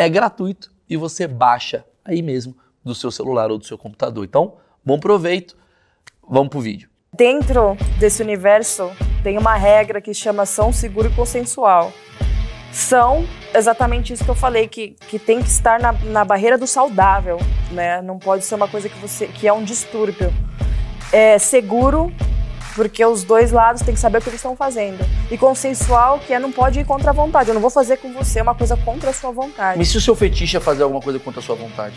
é gratuito e você baixa aí mesmo do seu celular ou do seu computador. Então, bom proveito. Vamos pro vídeo. Dentro desse universo tem uma regra que chama são seguro e consensual. São exatamente isso que eu falei, que, que tem que estar na, na barreira do saudável, né? Não pode ser uma coisa que você que é um distúrbio. É seguro porque os dois lados têm que saber o que eles estão fazendo. E consensual, que é não pode ir contra a vontade. Eu não vou fazer com você uma coisa contra a sua vontade. Mas se o seu fetiche é fazer alguma coisa contra a sua vontade?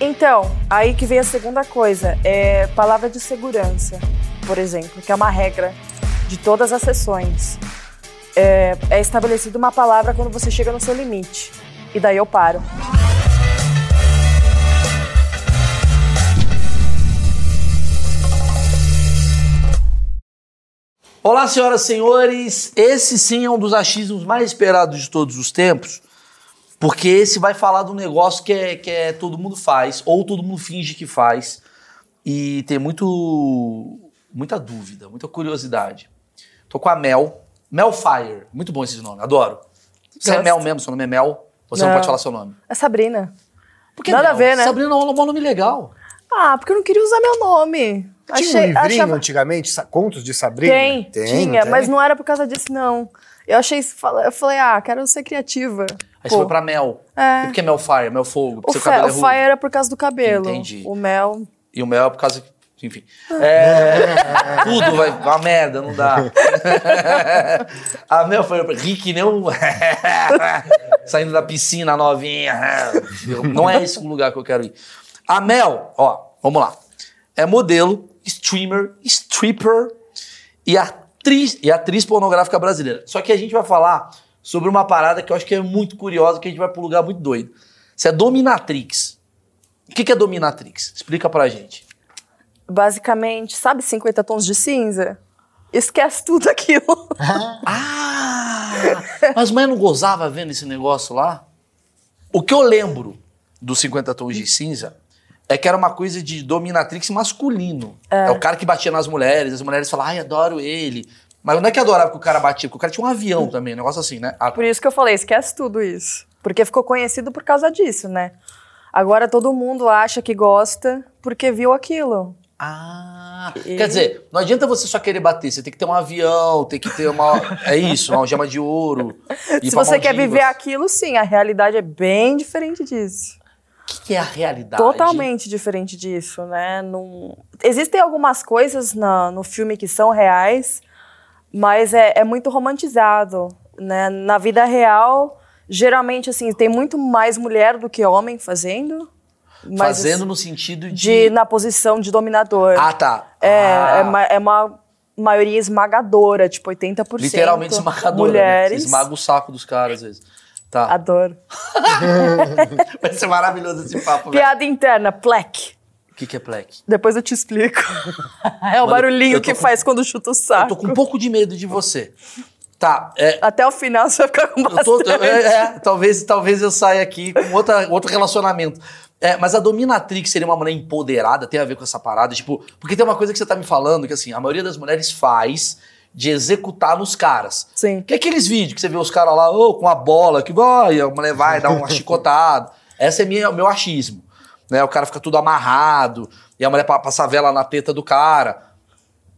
Então, aí que vem a segunda coisa, é palavra de segurança, por exemplo, que é uma regra de todas as sessões. É, é estabelecida uma palavra quando você chega no seu limite. E daí eu paro. Olá, senhoras e senhores. Esse sim é um dos achismos mais esperados de todos os tempos, porque esse vai falar de um negócio que é, que é todo mundo faz, ou todo mundo finge que faz, e tem muito, muita dúvida, muita curiosidade. Tô com a Mel, Melfire, muito bom esse nome, adoro. Você é Mel mesmo, seu nome é Mel? Você não, não pode falar seu nome? É Sabrina. Por que Nada Mel? a ver, né? Sabrina é um nome legal. Ah, porque eu não queria usar meu nome. Tinha Achei, um livrinho achava... antigamente, contos de Sabrina? Tem, tem tinha, tem? mas não era por causa disso, não. Eu achei, eu falei, ah, quero ser criativa. Aí Pô. você foi pra Mel. É. E por que Mel Fire, Mel Fogo? O, fe, o é Fire era por causa do cabelo. Entendi. O Mel... E o Mel é por causa... Enfim. É, tudo vai uma merda, não dá. a Mel foi Rick nem um... Saindo da piscina novinha. Não é esse o lugar que eu quero ir. A Mel, ó, vamos lá. É modelo, streamer, stripper e atriz, e atriz pornográfica brasileira. Só que a gente vai falar sobre uma parada que eu acho que é muito curiosa, que a gente vai para um lugar muito doido. Isso é dominatrix. O que é dominatrix? Explica pra gente. Basicamente, sabe 50 tons de cinza? Esquece tudo aquilo. ah! Mas mãe não gozava vendo esse negócio lá? O que eu lembro dos 50 tons de cinza é que era uma coisa de dominatrix masculino. É. é. o cara que batia nas mulheres, as mulheres falavam, ai, adoro ele. Mas não é que adorava que o cara batia, porque o cara tinha um avião também, um negócio assim, né? A... Por isso que eu falei, esquece tudo isso. Porque ficou conhecido por causa disso, né? Agora todo mundo acha que gosta porque viu aquilo. Ah, e... quer dizer, não adianta você só querer bater, você tem que ter um avião, tem que ter uma. É isso, uma gema de ouro. Se você quer viver aquilo, sim, a realidade é bem diferente disso. O que é a realidade? Totalmente diferente disso, né? Num... Existem algumas coisas na, no filme que são reais, mas é, é muito romantizado, né? Na vida real, geralmente, assim, tem muito mais mulher do que homem fazendo. Mas, fazendo no sentido de... de... Na posição de dominador. Ah, tá. É, ah. é, uma, é uma maioria esmagadora, tipo 80%. Literalmente esmagadora. Mulheres. Né? Esmaga o saco dos caras, às vezes. Tá. Adoro. Vai ser maravilhoso esse papo. Piada velho. interna, plec. O que, que é plec? Depois eu te explico. é o Mano, barulhinho que com... faz quando chuta o saco. Eu tô com um pouco de medo de você. Tá. É... Até o final você vai ficar com bastante. Eu tô, é, é, talvez, talvez eu saia aqui com outra, outro relacionamento. É, mas a dominatrix seria uma mulher empoderada, tem a ver com essa parada? Tipo, porque tem uma coisa que você tá me falando, que assim, a maioria das mulheres faz de executar nos caras. Sim. Que é aqueles vídeos que você vê os caras lá, oh, com a bola, que vai, a mulher vai dar uma chicotada. Esse é o meu achismo. Né? O cara fica tudo amarrado, e a mulher passa a vela na teta do cara.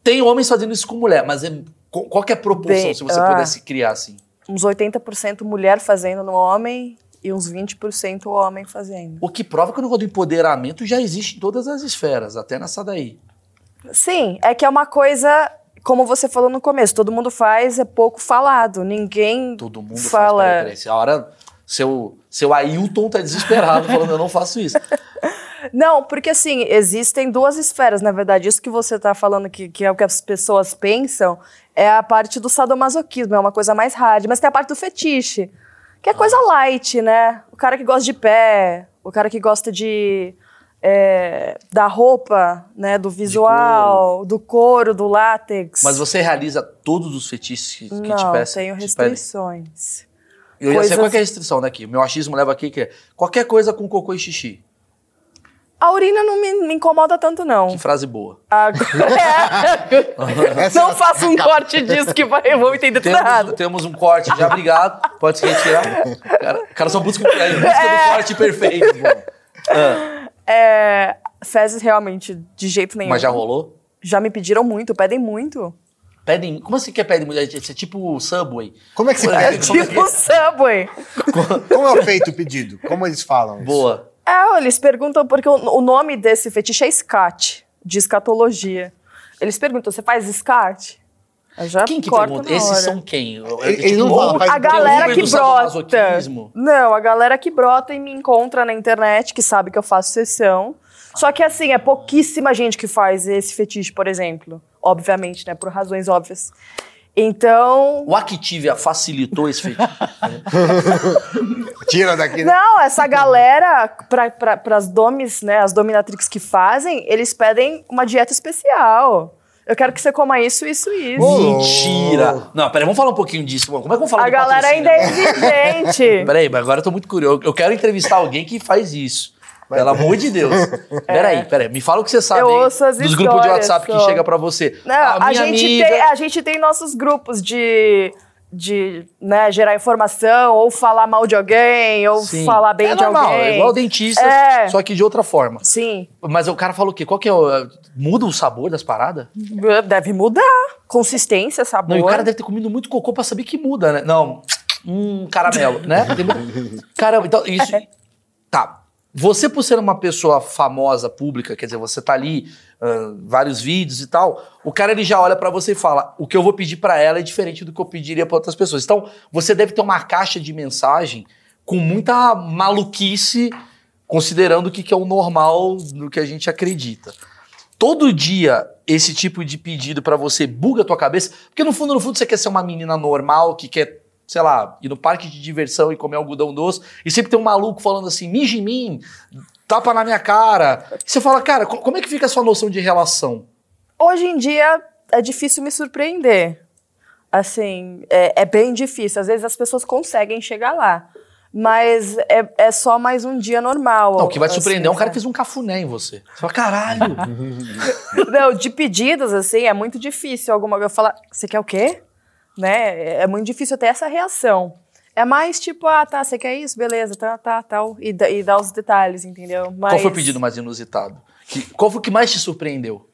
Tem homens fazendo isso com mulher, mas é, qual que é a proporção, Bem, se você ah, pudesse criar assim? Uns 80% mulher fazendo no homem e uns 20% o homem fazendo. O que prova que o negócio do empoderamento já existe em todas as esferas, até nessa daí. Sim, é que é uma coisa, como você falou no começo, todo mundo faz, é pouco falado. Ninguém Todo mundo fala. faz. Peraí, peraí. A hora, seu, seu Ailton tá desesperado falando, eu não faço isso. Não, porque assim, existem duas esferas, na verdade. Isso que você tá falando, que, que é o que as pessoas pensam, é a parte do sadomasoquismo, é uma coisa mais hard. Mas tem a parte do fetiche, que é coisa light, né? O cara que gosta de pé, o cara que gosta de. É, da roupa, né? Do visual, do couro, do látex. Mas você realiza todos os fetiches que, que te Não, peçam? tenho restrições. Eu ia sei coisas- qual que é a restrição daqui. Meu achismo leva aqui que é qualquer coisa com cocô e xixi. A urina não me, me incomoda tanto, não. Que frase boa. Agora, não é a- faça um corte disso que vai, eu vou entender tudo Temos, errado. temos um corte já, obrigado. Pode se retirar. O cara, o cara só busca, é, busca do corte perfeito. Ah, É, fezes realmente, de jeito nenhum. mas já rolou? Já me pediram muito, pedem muito. Pedem. Como assim que é pedem? Isso é tipo Subway. Como é que você É, pede? Tipo Subway. Como é feito o pedido? Como eles falam? isso? Boa. É, eles perguntam, porque o, o nome desse fetiche é SCAT, de escatologia. Eles perguntam, você faz SCAT? Já Quem que pergunta? Esses são quem? É Ele- ele não tipo, faz A um galera que brota. Não, a galera que brota e me encontra na internet, que sabe que eu faço sessão. Só que assim, é pouquíssima gente que faz esse fetiche, por exemplo. Obviamente, né? Por razões óbvias. Então. O Activia facilitou esse fetiche. Tira daqui, né? Não, essa galera, para as domis, né, as dominatrix que fazem, eles pedem uma dieta especial. Eu quero que você coma isso, isso e isso. Ô, Mentira! Não, peraí, vamos falar um pouquinho disso. Como é que vamos falar A do galera ainda é exigente. Peraí, mas agora eu tô muito curioso. Eu quero entrevistar alguém que faz isso. Pelo amor de Deus. Peraí, peraí. Me fala o que você sabe É. Dos grupos de WhatsApp que só. chega pra você. Não, a, minha gente amiga... tem, a gente tem nossos grupos de, de né, gerar informação, ou falar mal de alguém, ou Sim. falar bem é de normal, alguém. É igual dentista, É. só que de outra forma. Sim, Mas o cara falou o quê? Qual que é o... Muda o sabor das paradas? deve mudar. Consistência, sabor. Não, e o cara deve ter comido muito cocô pra saber que muda, né? Não, um caramelo, né? Caramba, então isso... Tá, você por ser uma pessoa famosa, pública, quer dizer, você tá ali, ah, vários vídeos e tal, o cara ele já olha pra você e fala, o que eu vou pedir pra ela é diferente do que eu pediria pra outras pessoas. Então, você deve ter uma caixa de mensagem com muita maluquice, considerando o que que é o normal do que a gente acredita. Todo dia esse tipo de pedido pra você buga a tua cabeça, porque no fundo, no fundo você quer ser uma menina normal que quer, sei lá, ir no parque de diversão e comer algodão doce, e sempre tem um maluco falando assim, mija em mim, tapa na minha cara. Você fala, cara, co- como é que fica a sua noção de relação? Hoje em dia é difícil me surpreender. Assim, é, é bem difícil. Às vezes as pessoas conseguem chegar lá. Mas é, é só mais um dia normal. Não, o que vai te assim, surpreender é um cara que sabe? fez um cafuné em você. Você fala, caralho. Não, de pedidos, assim, é muito difícil alguma eu falar, você quer o quê? Né? É muito difícil ter essa reação. É mais tipo, ah, tá, você quer isso? Beleza, tá, tá, tal. E, dá- e dá os detalhes, entendeu? Mas, Qual foi o pedido mais inusitado? Que- qual foi o que mais te surpreendeu?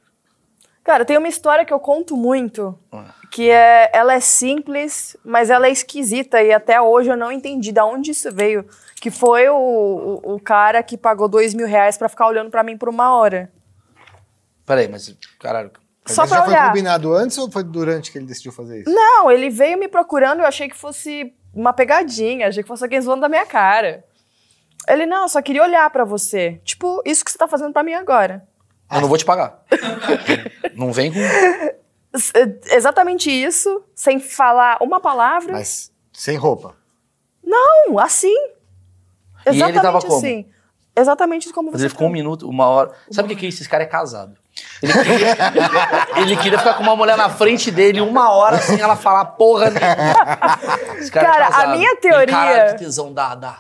Cara, tem uma história que eu conto muito, Ah. que é, ela é simples, mas ela é esquisita e até hoje eu não entendi de onde isso veio. Que foi o, o, o cara que pagou dois mil reais pra ficar olhando pra mim por uma hora. Peraí, mas, caralho. Mas Só pra já foi olhar. combinado antes ou foi durante que ele decidiu fazer isso? Não, ele veio me procurando, eu achei que fosse uma pegadinha, achei que fosse alguém zoando da minha cara. Ele, não, eu só queria olhar pra você. Tipo, isso que você tá fazendo pra mim agora. Eu não vou te pagar. não vem com. É Exatamente isso, sem falar uma palavra. Mas sem roupa. Não, assim. E ele Exatamente tava como? assim. Exatamente como Mas você ele ficou um minuto, uma hora. Sabe o que que é isso? Esse cara é casado. Ele queria, ele queria ficar com uma mulher na frente dele uma hora sem ela falar porra nenhuma. Esse cara, Cara, é a minha Ele, teoria- Caralho, que tesão, dá, dá.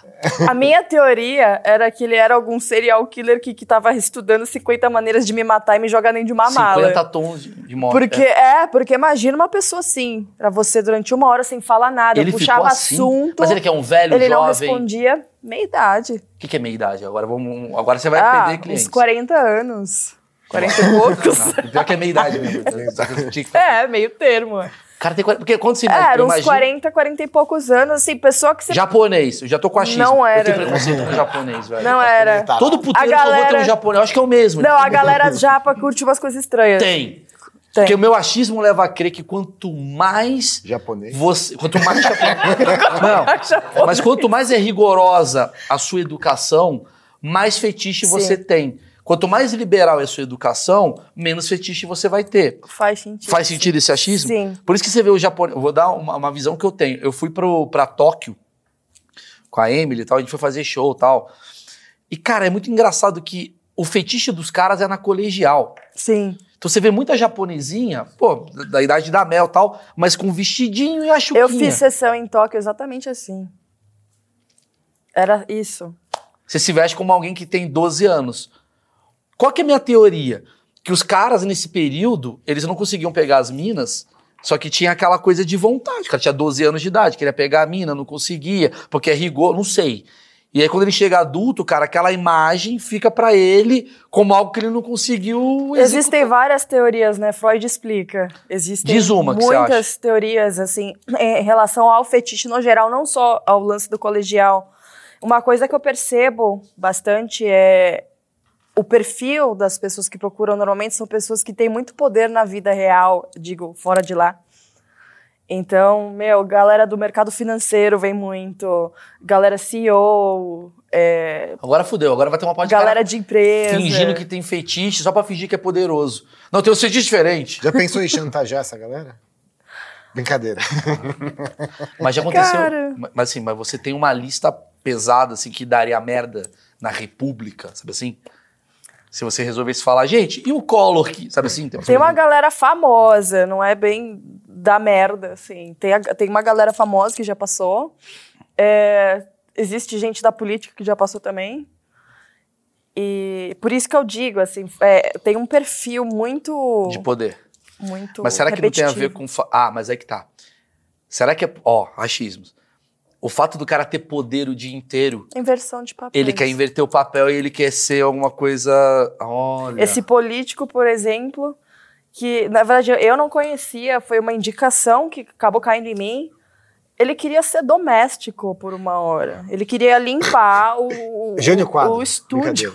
A minha teoria era que ele era algum serial killer que, que tava estudando 50 maneiras de me matar e me jogar dentro de uma 50 mala. tons de, morte. Porque, é. porque imagina uma pessoa assim, pra você durante uma hora sem falar nada, Ele puxava ficou assim? assunto. Mas ele que é um velho, ele não jovem. respondia meia idade. O que, que é meia idade? Agora, vamos, agora você vai ah, perder clientes. uns 40 anos. 40 e poucos. Não, pior que é meia idade mesmo. Só eu que- é, meio termo. Cara, tem 40, porque quando você É, imagina, era uns imagina- 40, 40 e poucos anos, assim, pessoa que você. japonês, eu já tô com achismo. Não Eu era. tenho preconceito com japonês, velho. Não era. Tá. Todo puteiro A eu vou ter um galera- japonês, eu acho que é o mesmo. Não, a galera japa curte umas coisas estranhas. Tem. Tem. Porque o meu achismo leva a crer que quanto mais Japonês. você. Quanto mais Não. Mas quanto mais é rigorosa a sua educação, mais fetiche Sim. você tem. Quanto mais liberal é a sua educação, menos fetiche você vai ter. Faz sentido. Faz sentido esse achismo? Sim. Por isso que você vê o japonês. Vou dar uma, uma visão que eu tenho. Eu fui pro, pra Tóquio com a Emily e tal, a gente foi fazer show e tal. E, cara, é muito engraçado que o fetiche dos caras é na colegial. Sim. Então você vê muita japonesinha, pô, da, da idade da Mel e tal, mas com vestidinho e a chuquinha. Eu fiz sessão em Tóquio exatamente assim. Era isso. Você se veste como alguém que tem 12 anos. Qual que é a minha teoria? Que os caras, nesse período, eles não conseguiam pegar as minas, só que tinha aquela coisa de vontade. O cara tinha 12 anos de idade, queria pegar a mina, não conseguia, porque é rigor, não sei. E aí, quando ele chega adulto, cara, aquela imagem fica pra ele como algo que ele não conseguiu executar. Existem várias teorias, né? Freud explica. Existem Diz uma que muitas teorias, assim, em relação ao fetiche no geral, não só ao lance do colegial. Uma coisa que eu percebo bastante é o perfil das pessoas que procuram normalmente são pessoas que têm muito poder na vida real, digo, fora de lá. Então, meu, galera do mercado financeiro vem muito, galera CEO, é, Agora fudeu, agora vai ter uma parte de galera de empresa. fingindo que tem fetiche só pra fingir que é poderoso. Não, tem um fetiche diferente. Já pensou em chantagear essa galera? Brincadeira. Mas já aconteceu. Cara. Ma- Mas assim, mas você tem uma lista pesada, assim, que daria merda na República, sabe assim? Se você resolvesse falar, gente, e o Collor que, sabe assim? Tem uma galera famosa, não é bem da merda, assim. Tem, a- tem uma galera famosa que já passou. É, existe gente da política que já passou também. E por isso que eu digo, assim, é, tem um perfil muito. de poder. muito Mas será que não tem a ver repetitivo. com. Ah, mas é que tá. Será que é. Ó, achismos. O fato do cara ter poder o dia inteiro, Inversão de papéis. ele quer inverter o papel e ele quer ser alguma coisa. Olha. Esse político, por exemplo, que na verdade eu não conhecia, foi uma indicação que acabou caindo em mim. Ele queria ser doméstico por uma hora. Ele queria limpar o, o- Jânio Quadro. o estúdio.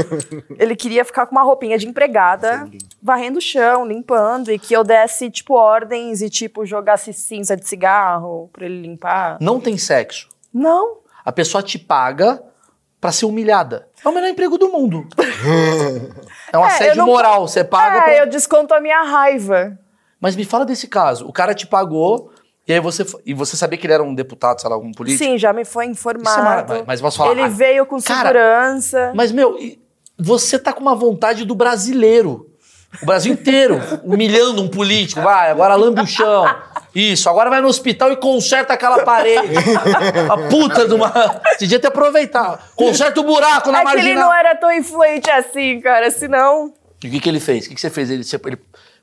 ele queria ficar com uma roupinha de empregada, Sim. varrendo o chão, limpando, e que eu desse, tipo, ordens e, tipo, jogasse cinza de cigarro pra ele limpar. Não tem sexo. Não. A pessoa te paga pra ser humilhada. É o melhor emprego do mundo. é um É, assédio não- moral. Você paga é, pra... eu desconto a minha raiva. Mas me fala desse caso. O cara te pagou e aí você e você sabia que ele era um deputado, sei lá, algum político? Sim, já me foi é informado. maravilhoso. Mas posso falar. Ele ah, veio com cara, segurança. Mas meu, você tá com uma vontade do brasileiro. O Brasil inteiro humilhando um político. Vai, agora lambe o chão. Isso, agora vai no hospital e conserta aquela parede. A puta de uma. Você devia ter aproveitado. Conserta o buraco na é que ele marginal. não era tão influente assim, cara, senão... E o que, que ele fez? O que, que você fez? Ele, ele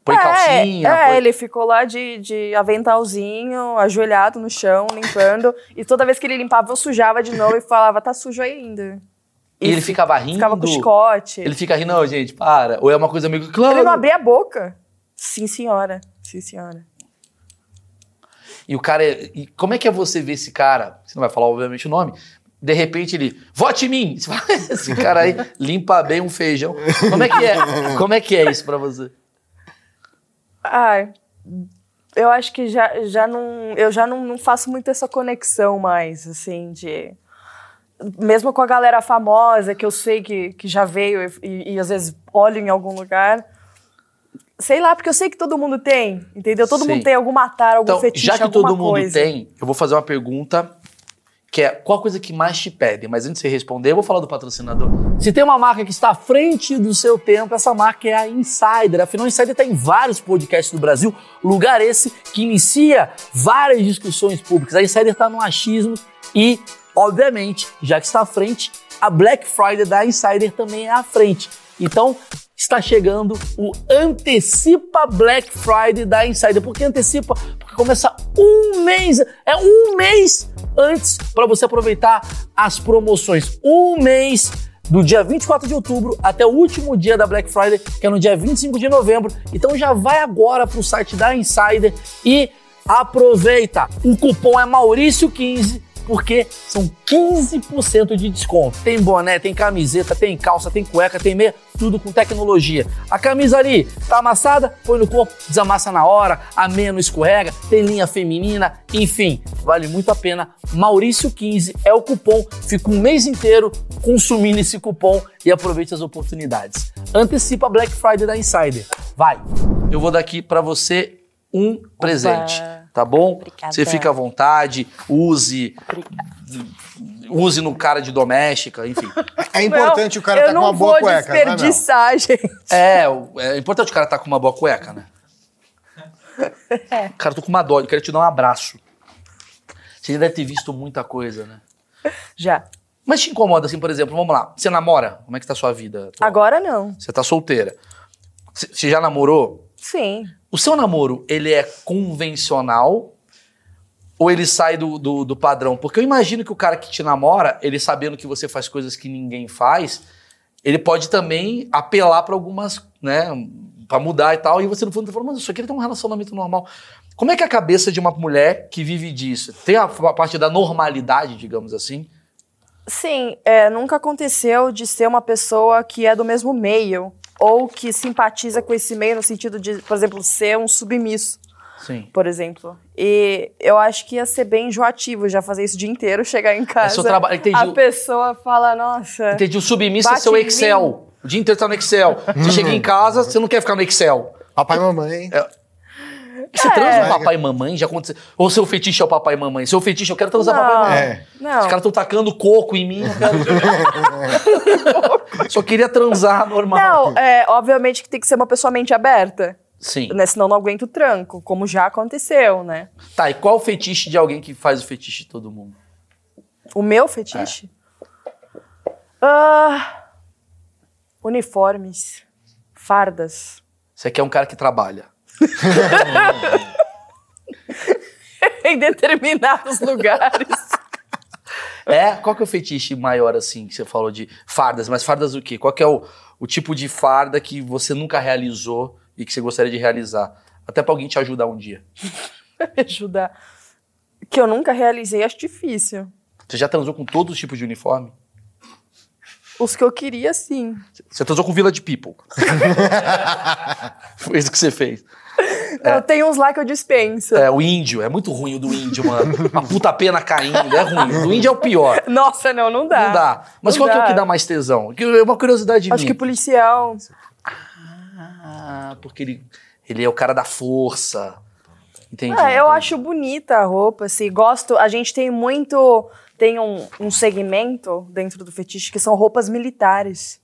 põe é, calcinha? É, põe- ele ficou lá de, de aventalzinho, ajoelhado no chão, limpando. e toda vez que ele limpava, eu sujava de novo e falava, tá sujo ainda. E ele ficava rindo? Ficava com chicote. Ele fica rindo, não, gente, para. Ou é uma coisa meio. Claro. Ele não abria a boca. Sim, senhora. Sim, senhora. E o cara. é- E como é que é você ver esse cara? Você não vai falar, obviamente, o nome. De repente ele, vote em mim! Fala, Esse cara aí limpa bem um feijão. Como é que é? Como é que é isso pra você? Ai, eu acho que já, já não. Eu já não, não faço muito essa conexão mais, assim, de. Mesmo com a galera famosa, que eu sei que, que já veio e, e- às vezes olho em algum lugar. Sei lá, porque eu sei que todo mundo tem, entendeu? Todo Sim. mundo tem algum matar, algum Então, fetiche, já que todo mundo coisa. tem, eu vou fazer uma pergunta que é qual a coisa que mais te pedem? Mas antes de você responder, eu vou falar do patrocinador. Se tem uma marca que está à frente do seu tempo, essa marca é a Insider. Afinal, a Insider está em vários podcasts do Brasil, lugar esse que inicia várias discussões públicas. A Insider está no achismo e, obviamente, já que está à frente, a Black Friday da Insider também é à frente. Então, está chegando o Antecipa Black Friday da Insider. Por que antecipa? Começa um mês, é um mês antes para você aproveitar as promoções. Um mês do dia 24 de outubro até o último dia da Black Friday, que é no dia 25 de novembro. Então já vai agora para o site da Insider e aproveita. O cupom é Maurício15 porque são 15% de desconto. Tem boné, tem camiseta, tem calça, tem cueca, tem meia, tudo com tecnologia. A camisa ali tá amassada, põe no corpo, desamassa na hora, a meia não escorrega, tem linha feminina, enfim, vale muito a pena. Maurício15 é o cupom, fica um mês inteiro consumindo esse cupom e aproveite as oportunidades. Antecipa Black Friday da Insider. Vai! Eu vou dar aqui para você um presente tá bom? Obrigada. Você fica à vontade, use, Obrigada. use no cara de doméstica, enfim. É importante Não, o cara eu tá com uma não boa cueca, não é, Mel? desperdiçar, gente. É, é importante o cara estar com uma boa cueca, né? Cara, eu tô com uma dó, eu quero te dar um abraço. Você já deve ter visto muita coisa, né? Já. Mas te incomoda, assim, por exemplo, vamos lá, você namora? Como é que tá a sua vida? atual? Agora não. Você tá solteira. Você já namorou? Sim. O seu namoro, ele é convencional ou ele sai do, do, do padrão? Porque eu imagino que o cara que te namora, ele sabendo que você faz coisas que ninguém faz, ele pode também apelar pra algumas, né, Pra mudar e tal, e você no fundo tá falando, mas eu só queria ter um relacionamento normal. Como é que é a cabeça de uma mulher que vive disso? Tem a, a parte da normalidade, digamos assim? Sim, é, nunca aconteceu de ser uma pessoa que é do mesmo meio ou que simpatiza com esse meio no sentido de, por exemplo, ser um submisso, Sim. por exemplo. E eu acho que ia ser bem enjoativo já fazer isso o dia inteiro, chegar em casa. seu trabalho, entendi. A pessoa fala, nossa. Entendi, o submisso é seu Excel. O dia inteiro tá no Excel. Você chega em casa, você não quer ficar no Excel. Papai e mamãe. E Você É. transa com papai e mamãe? Já aconteceu? Ou seu fetiche é o papai e mamãe? Seu fetiche, eu quero transar Não. papai e mamãe. É. Não. Os caras estão tacando coco em mim. quero- Só queria transar normal. Não, é, obviamente que tem que ser uma pessoa mente aberta, Sim. né? Senão não aguento o tranco, como já aconteceu, né? Tá, e qual o fetiche de alguém que faz o fetiche de todo mundo? O meu fetiche? Ah, uniformes, fardas. Você quer um cara que trabalha. em determinados lugares. É? Qual que é o fetiche maior, assim, que você falou de fardas? Mas fardas o quê? Qual que é o, o tipo de farda que você nunca realizou e que você gostaria de realizar? Até pra alguém te ajudar um dia. Me ajudar. Que eu nunca realizei, acho difícil. Você já transou com todos os tipos de uniforme? Os que eu queria, sim. Você transou com Village People. Foi isso que você fez. Eu tenho uns lá que eu dispenso. É, o índio. É muito ruim o do índio, mano. A puta pena caindo. É ruim. O do índio é o pior. Nossa, não, não dá. Não dá. Mas Não qual que é o dá. que dá mais tesão? É uma curiosidade Acho minha. que policial. Ah, porque ele, ele é o cara da força. Entendi. Ah, eu entendi. acho bonita a roupa, assim. Gosto. A gente tem muito. Tem um, um segmento dentro do fetiche que são roupas militares.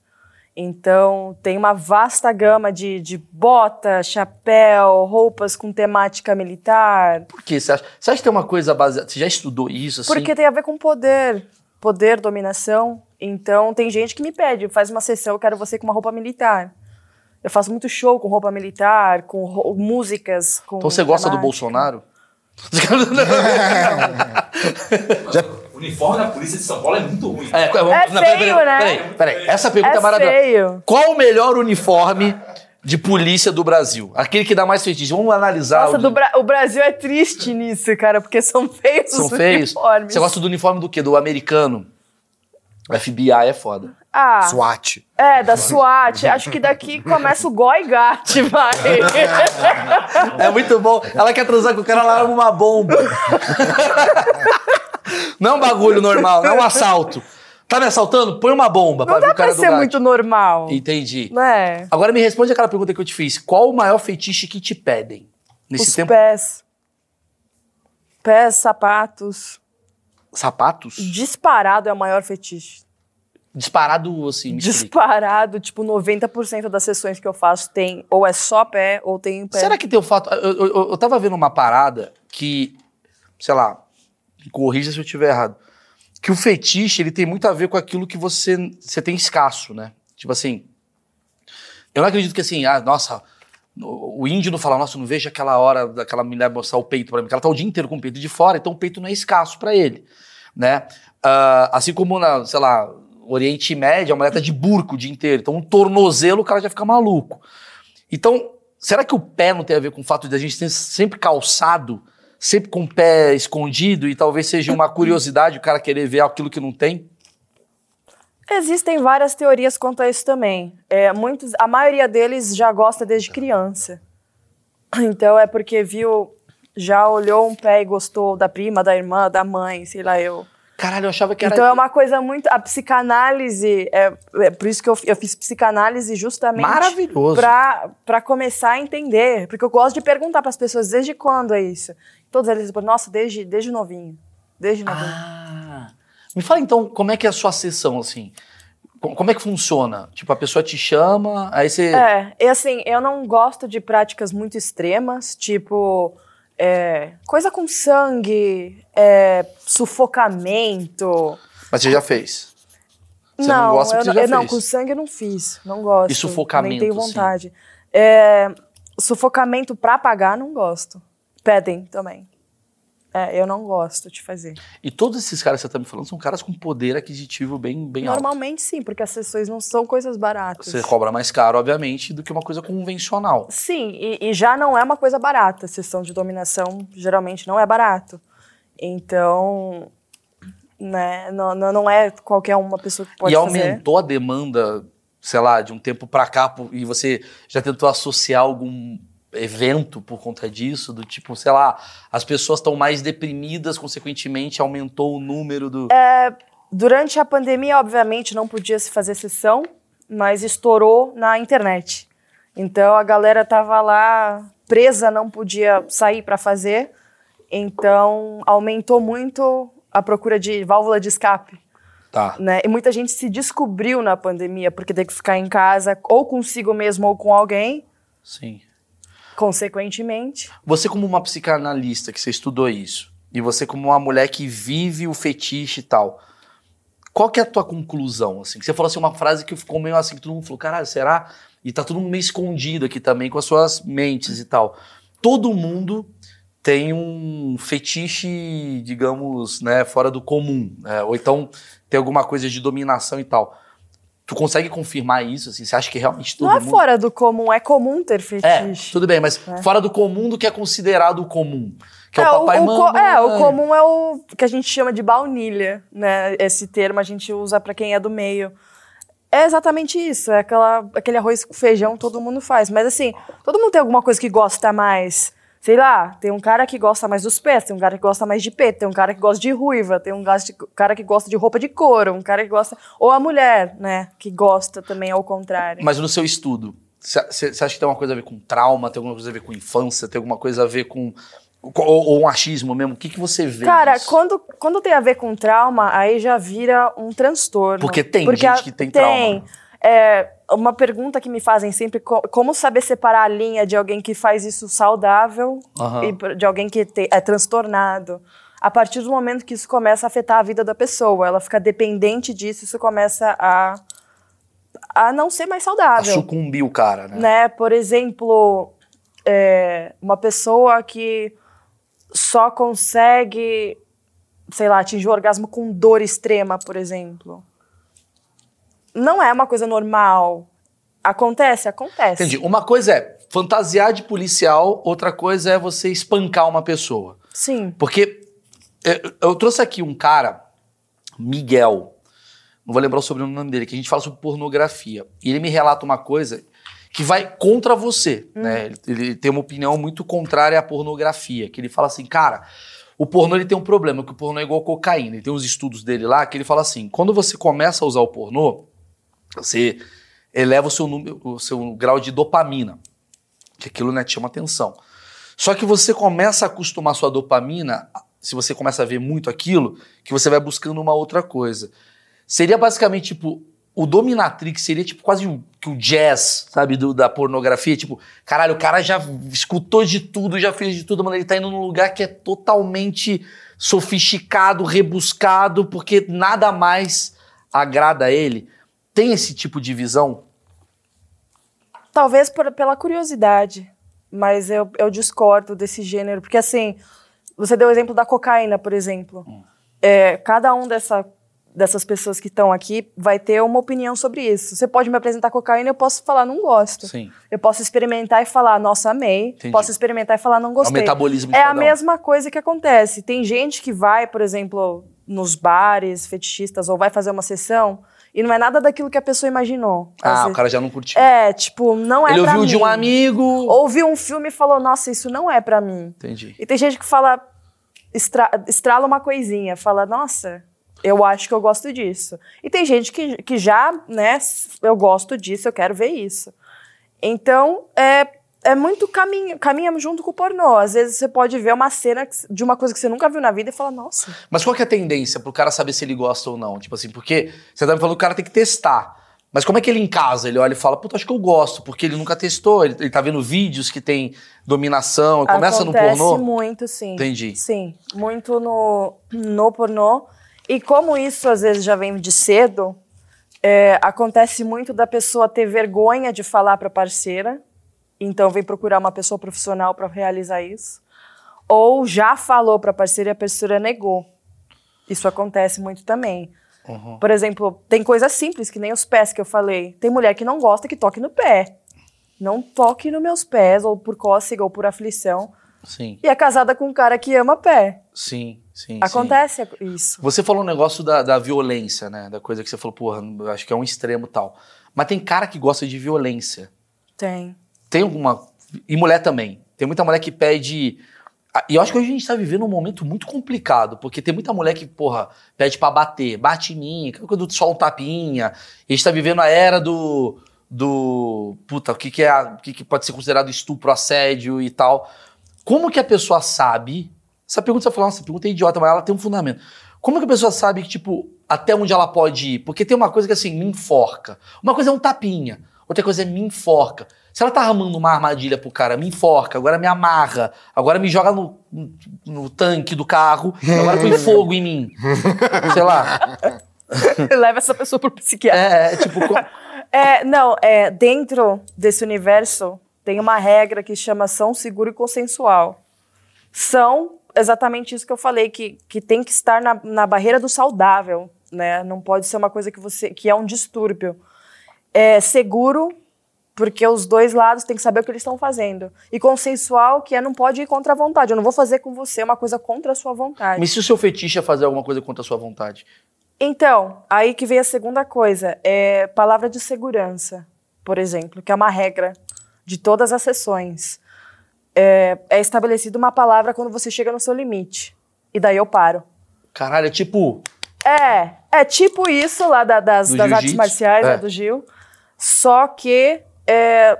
Então, tem uma vasta gama de, de bota, chapéu, roupas com temática militar. Por quê? Você acha, você acha que tem uma coisa baseada... Você já estudou isso, assim? Porque tem a ver com poder. Poder, dominação. Então, tem gente que me pede, faz uma sessão, eu quero você com uma roupa militar. Eu faço muito show com roupa militar, com ro- músicas, com Então você gosta do. Bolsonaro? O uniforme da polícia de São Paulo é muito ruim. É, vamos- É não, peraí, feio, peraí, né? Peraí, peraí. Essa pergunta é, É maravilhosa. feio. Qual o melhor uniforme de polícia do Brasil? Aquele que dá mais fetiche. Vamos analisar. Nossa, o, do Bra- o Brasil é triste nisso, cara, porque são feios São os feios. uniformes. Você gosta do uniforme do quê? Do americano? FBI é foda. Ah, SWAT. é, da SWAT. Acho que daqui começa o Goi-Gat, vai. É muito bom. Ela quer transar com o cara, ela arma uma bomba. não é um bagulho normal, não é um assalto. Tá me assaltando? Põe uma bomba pra Não ver dá o cara pra ser gato. muito normal. Entendi. Né? Agora me responde aquela pergunta que eu te fiz. Qual o maior fetiche que te pedem? Nesse Os tempo. pés. Pés, sapatos. Sapatos? Disparado é o maior fetiche. Disparado, assim, me. Disparado, tipo, 90% das sessões que eu faço tem ou é só pé ou tem pé. Será que tem o fato. Eu, eu- eu tava vendo uma parada que, sei lá, me corrija se eu estiver errado. Que o fetiche ele tem muito a ver com aquilo que você, você tem escasso, né? Tipo assim. Eu não acredito que assim, ah, nossa, o índio não fala, nossa, não vejo aquela hora daquela mulher mostrar o peito pra mim, ela tá o dia inteiro com o peito de fora, então o peito não é escasso pra ele, né? Ah, assim como, na, sei lá, Oriente Médio, a mulher tá de burco o dia inteiro. Então, um tornozelo, o cara já fica maluco. Então, será que o pé não tem a ver com o fato de a gente ter sempre calçado, sempre com o pé escondido e talvez seja uma curiosidade o cara querer ver aquilo que não tem? Existem várias teorias quanto a isso também. É, muitos, a maioria deles já gosta desde criança. Então é porque viu, já olhou um pé e gostou da prima, da irmã, da mãe, sei lá eu. Caralho, eu achava que era. Então é uma coisa muito. A psicanálise. É, é por isso que eu, eu fiz psicanálise justamente. Maravilhoso. Pra, pra começar a entender. Porque eu gosto de perguntar pras pessoas desde quando é isso. Todos eles falam, nossa, desde, desde novinho. Desde novinho. Ah. Me fala então, como é que é a sua sessão, assim? Co- Como é que funciona? Tipo, a pessoa te chama, aí você. É, e assim, eu não gosto de práticas muito extremas, tipo. é, coisa com sangue, é, sufocamento. Mas você já fez. Você não, não gosta eu, você já eu- não, fez. com sangue eu não fiz. Não gosto. E sufocamento, Nem tenho assim? vontade. É, sufocamento pra pagar, não gosto. Pedem também. É, eu não gosto de fazer. E todos esses caras que você tá me falando são caras com poder aquisitivo bem, bem alto. Normalmente sim, porque as sessões não são coisas baratas. Você cobra mais caro, obviamente, do que uma coisa convencional. Sim, e, e já não é uma coisa barata. Sessão de dominação geralmente não é barato. Então, né, não, não é qualquer uma pessoa que pode e fazer. aumentou a demanda, sei lá, de um tempo pra cá, e você já tentou associar algum evento por conta disso, do tipo, sei lá, as pessoas estão mais deprimidas, consequentemente aumentou o número do... Durante a pandemia, obviamente, não podia se fazer sessão, mas estourou na internet. Então a galera tava lá presa, não podia sair para fazer. Então aumentou muito a procura de válvula de escape. Tá. né? E muita gente se descobriu na pandemia porque tem que ficar em casa ou consigo mesmo ou com alguém, Sim. Consequentemente. Você como uma psicanalista que você estudou isso, e você como uma mulher que vive o fetiche e tal, qual que é a tua conclusão, assim? Você falou assim uma frase que ficou meio assim, que todo mundo falou, caralho, será? E tá todo mundo meio escondido aqui também com as suas mentes e tal. Todo mundo tem um fetiche, digamos, né, fora do comum, né? ou então tem alguma coisa de dominação e tal. Tu consegue confirmar isso, assim? Você acha que realmente todo não é mundo... fora do comum, é comum ter É, fetiche. tudo bem, mas fora do comum do que é considerado o comum. Que é, o papai co- mamãe. é, o comum é o que a gente chama de baunilha, né? Esse termo a gente usa pra quem é do meio. É exatamente isso, é aquela, aquele arroz com feijão todo mundo faz. Mas assim, todo mundo tem alguma coisa que gosta mais. Sei lá, tem um cara que gosta mais dos pés, tem um cara que gosta mais de peito, tem um cara que gosta de ruiva, tem um cara que gosta de roupa de couro, um cara que gosta. Ou a mulher, né? Que gosta também ao contrário. Mas no seu estudo, você acha que tem alguma coisa a ver com trauma, tem alguma coisa a ver com infância, tem alguma coisa a ver com. Ou, ou um achismo mesmo? O que, que você vê? Cara, disso? quando, quando tem a ver com trauma, aí já vira um transtorno. Porque tem gente a- que tem trauma. É, uma pergunta que me fazem sempre, co- como saber separar a linha de alguém que faz isso saudável Aham. e de alguém que te- é transtornado? A partir do momento que isso começa a afetar a vida da pessoa, ela fica dependente disso, isso começa a, a não ser mais A saudável sucumbir o cara, né? né? Por exemplo, é, uma pessoa que só consegue, sei lá, atingir o orgasmo com dor extrema, por exemplo. Não é uma coisa normal. Acontece? Acontece. Entendi. Uma coisa é fantasiar de policial, outra coisa é você espancar uma pessoa. Sim. Porque eu, eu trouxe aqui um cara, Miguel, não vou lembrar o sobrenome dele, que a gente fala sobre pornografia. E ele me relata uma coisa que vai contra você, né? Ele, ele tem uma opinião muito contrária à pornografia, que ele fala assim, cara, o pornô ele tem um problema, que o pornô é igual cocaína. Ele tem uns estudos dele lá que ele fala assim, quando você começa a usar o pornô, você eleva o seu, número, o seu grau de dopamina, que aquilo né, te chama atenção. Só que você começa a acostumar sua dopamina, se você começa a ver muito aquilo, que você vai buscando uma outra coisa. Seria basicamente tipo. O Dominatrix seria tipo quase o, que o jazz, sabe, do- da pornografia. Tipo, caralho, o cara já escutou de tudo, já fez de tudo, mano. Ele tá indo num lugar que é totalmente sofisticado, rebuscado, porque nada mais agrada a ele. Tem esse tipo de visão? Talvez por- pela curiosidade, mas eu, eu discordo desse gênero. Porque, assim, você deu o exemplo da cocaína, por exemplo. É, cada um dessa, dessas pessoas que estão aqui vai ter uma opinião sobre isso. Você pode me apresentar cocaína, eu posso falar não gosto. Sim. Eu posso experimentar e falar, nossa, amei. Entendi. Posso experimentar e falar, não É o gostei. metabolismo É a um. mesma coisa que acontece. Tem gente que vai, por exemplo, nos bares fetichistas ou vai fazer uma sessão e não é nada daquilo que a pessoa imaginou. Ah, o vezes- cara já não curtiu. É, tipo, não é Ele pra ouviu de um mim. amigo. Ouviu um filme e falou, nossa, isso não é pra mim. Entendi. E tem gente que fala, estra- estrala uma coisinha, fala, nossa, eu acho que eu gosto disso. E tem gente que, que já, né, eu gosto disso, eu quero ver isso. Então, é, é muito caminho, caminhamos junto com o pornô. Às vezes você pode ver uma cena de uma coisa que você nunca viu na vida e fala, nossa. Mas qual que é a tendência pro cara saber se ele gosta ou não? Tipo assim, porque você tá me falando que o cara tem que testar. Mas como é que ele em casa? Ele olha e fala, puta, acho que eu gosto, porque ele nunca testou, ele, ele tá vendo vídeos que tem dominação, começa Acontece no pornô. muito, sim. Entendi. Sim, muito no, no pornô. E como isso às vezes já vem de cedo, é, acontece muito da pessoa ter vergonha de falar para parceira, então vem procurar uma pessoa profissional para realizar isso. Ou já falou para parceira e a parceira negou. Isso acontece muito também. Uhum. Por exemplo, tem coisas simples, que nem os pés que eu falei. Tem mulher que não gosta que toque no pé. Não toque nos meus pés, ou por cócega, ou por aflição. Sim, E é casada com um cara que ama pé. sim, sim. sim. Acontece isso. Você falou um negócio da, da violência, né? Da coisa que você falou, porra, acho que é um extremo tal. Mas tem cara que gosta de violência. Tem. Tem alguma. E mulher também. Tem muita mulher que pede. E eu acho que hoje a gente tá vivendo um momento muito complicado, porque tem muita mulher que, porra, pede pra bater. Bate em mim, aquela coisa do só um tapinha. E a gente tá vivendo a era do. do. Puta, o que, que é. O que, que pode ser considerado estupro, assédio e tal. Como que a pessoa sabe? Essa pergunta você falou, nossa, essa pergunta é idiota, mas ela tem um fundamento. Como que a pessoa sabe que, tipo, até onde ela pode ir? Porque tem uma coisa que, assim, me enforca. Uma coisa é um tapinha, outra coisa é me enforca. Se ela tá armando uma armadilha pro cara, me enforca, agora me amarra, agora me joga no, no, no tanque do carro, agora põe fogo em mim. Sei lá. Leva essa pessoa pro psiquiatra. É, é tipo. co- É, não, é, dentro desse universo tem uma regra que chama são seguro e consensual. São exatamente isso que eu falei, que, que tem que estar na, na barreira do saudável, né? Não pode ser uma coisa que você que é um distúrbio. É seguro, porque os dois lados têm que saber o que eles estão fazendo. E consensual, que é não pode ir contra a vontade. Eu não vou fazer com você uma coisa contra a sua vontade. Mas se o seu fetiche é fazer alguma coisa contra a sua vontade? Então, aí que vem a segunda coisa, é palavra de segurança, por exemplo, que é uma regra de todas as sessões. É, é estabelecida uma palavra quando você chega no seu limite. E daí eu paro. Caralho, é tipo. É, é tipo isso lá da- das, Do das artes marciais, É. né, do Gil. Só que é,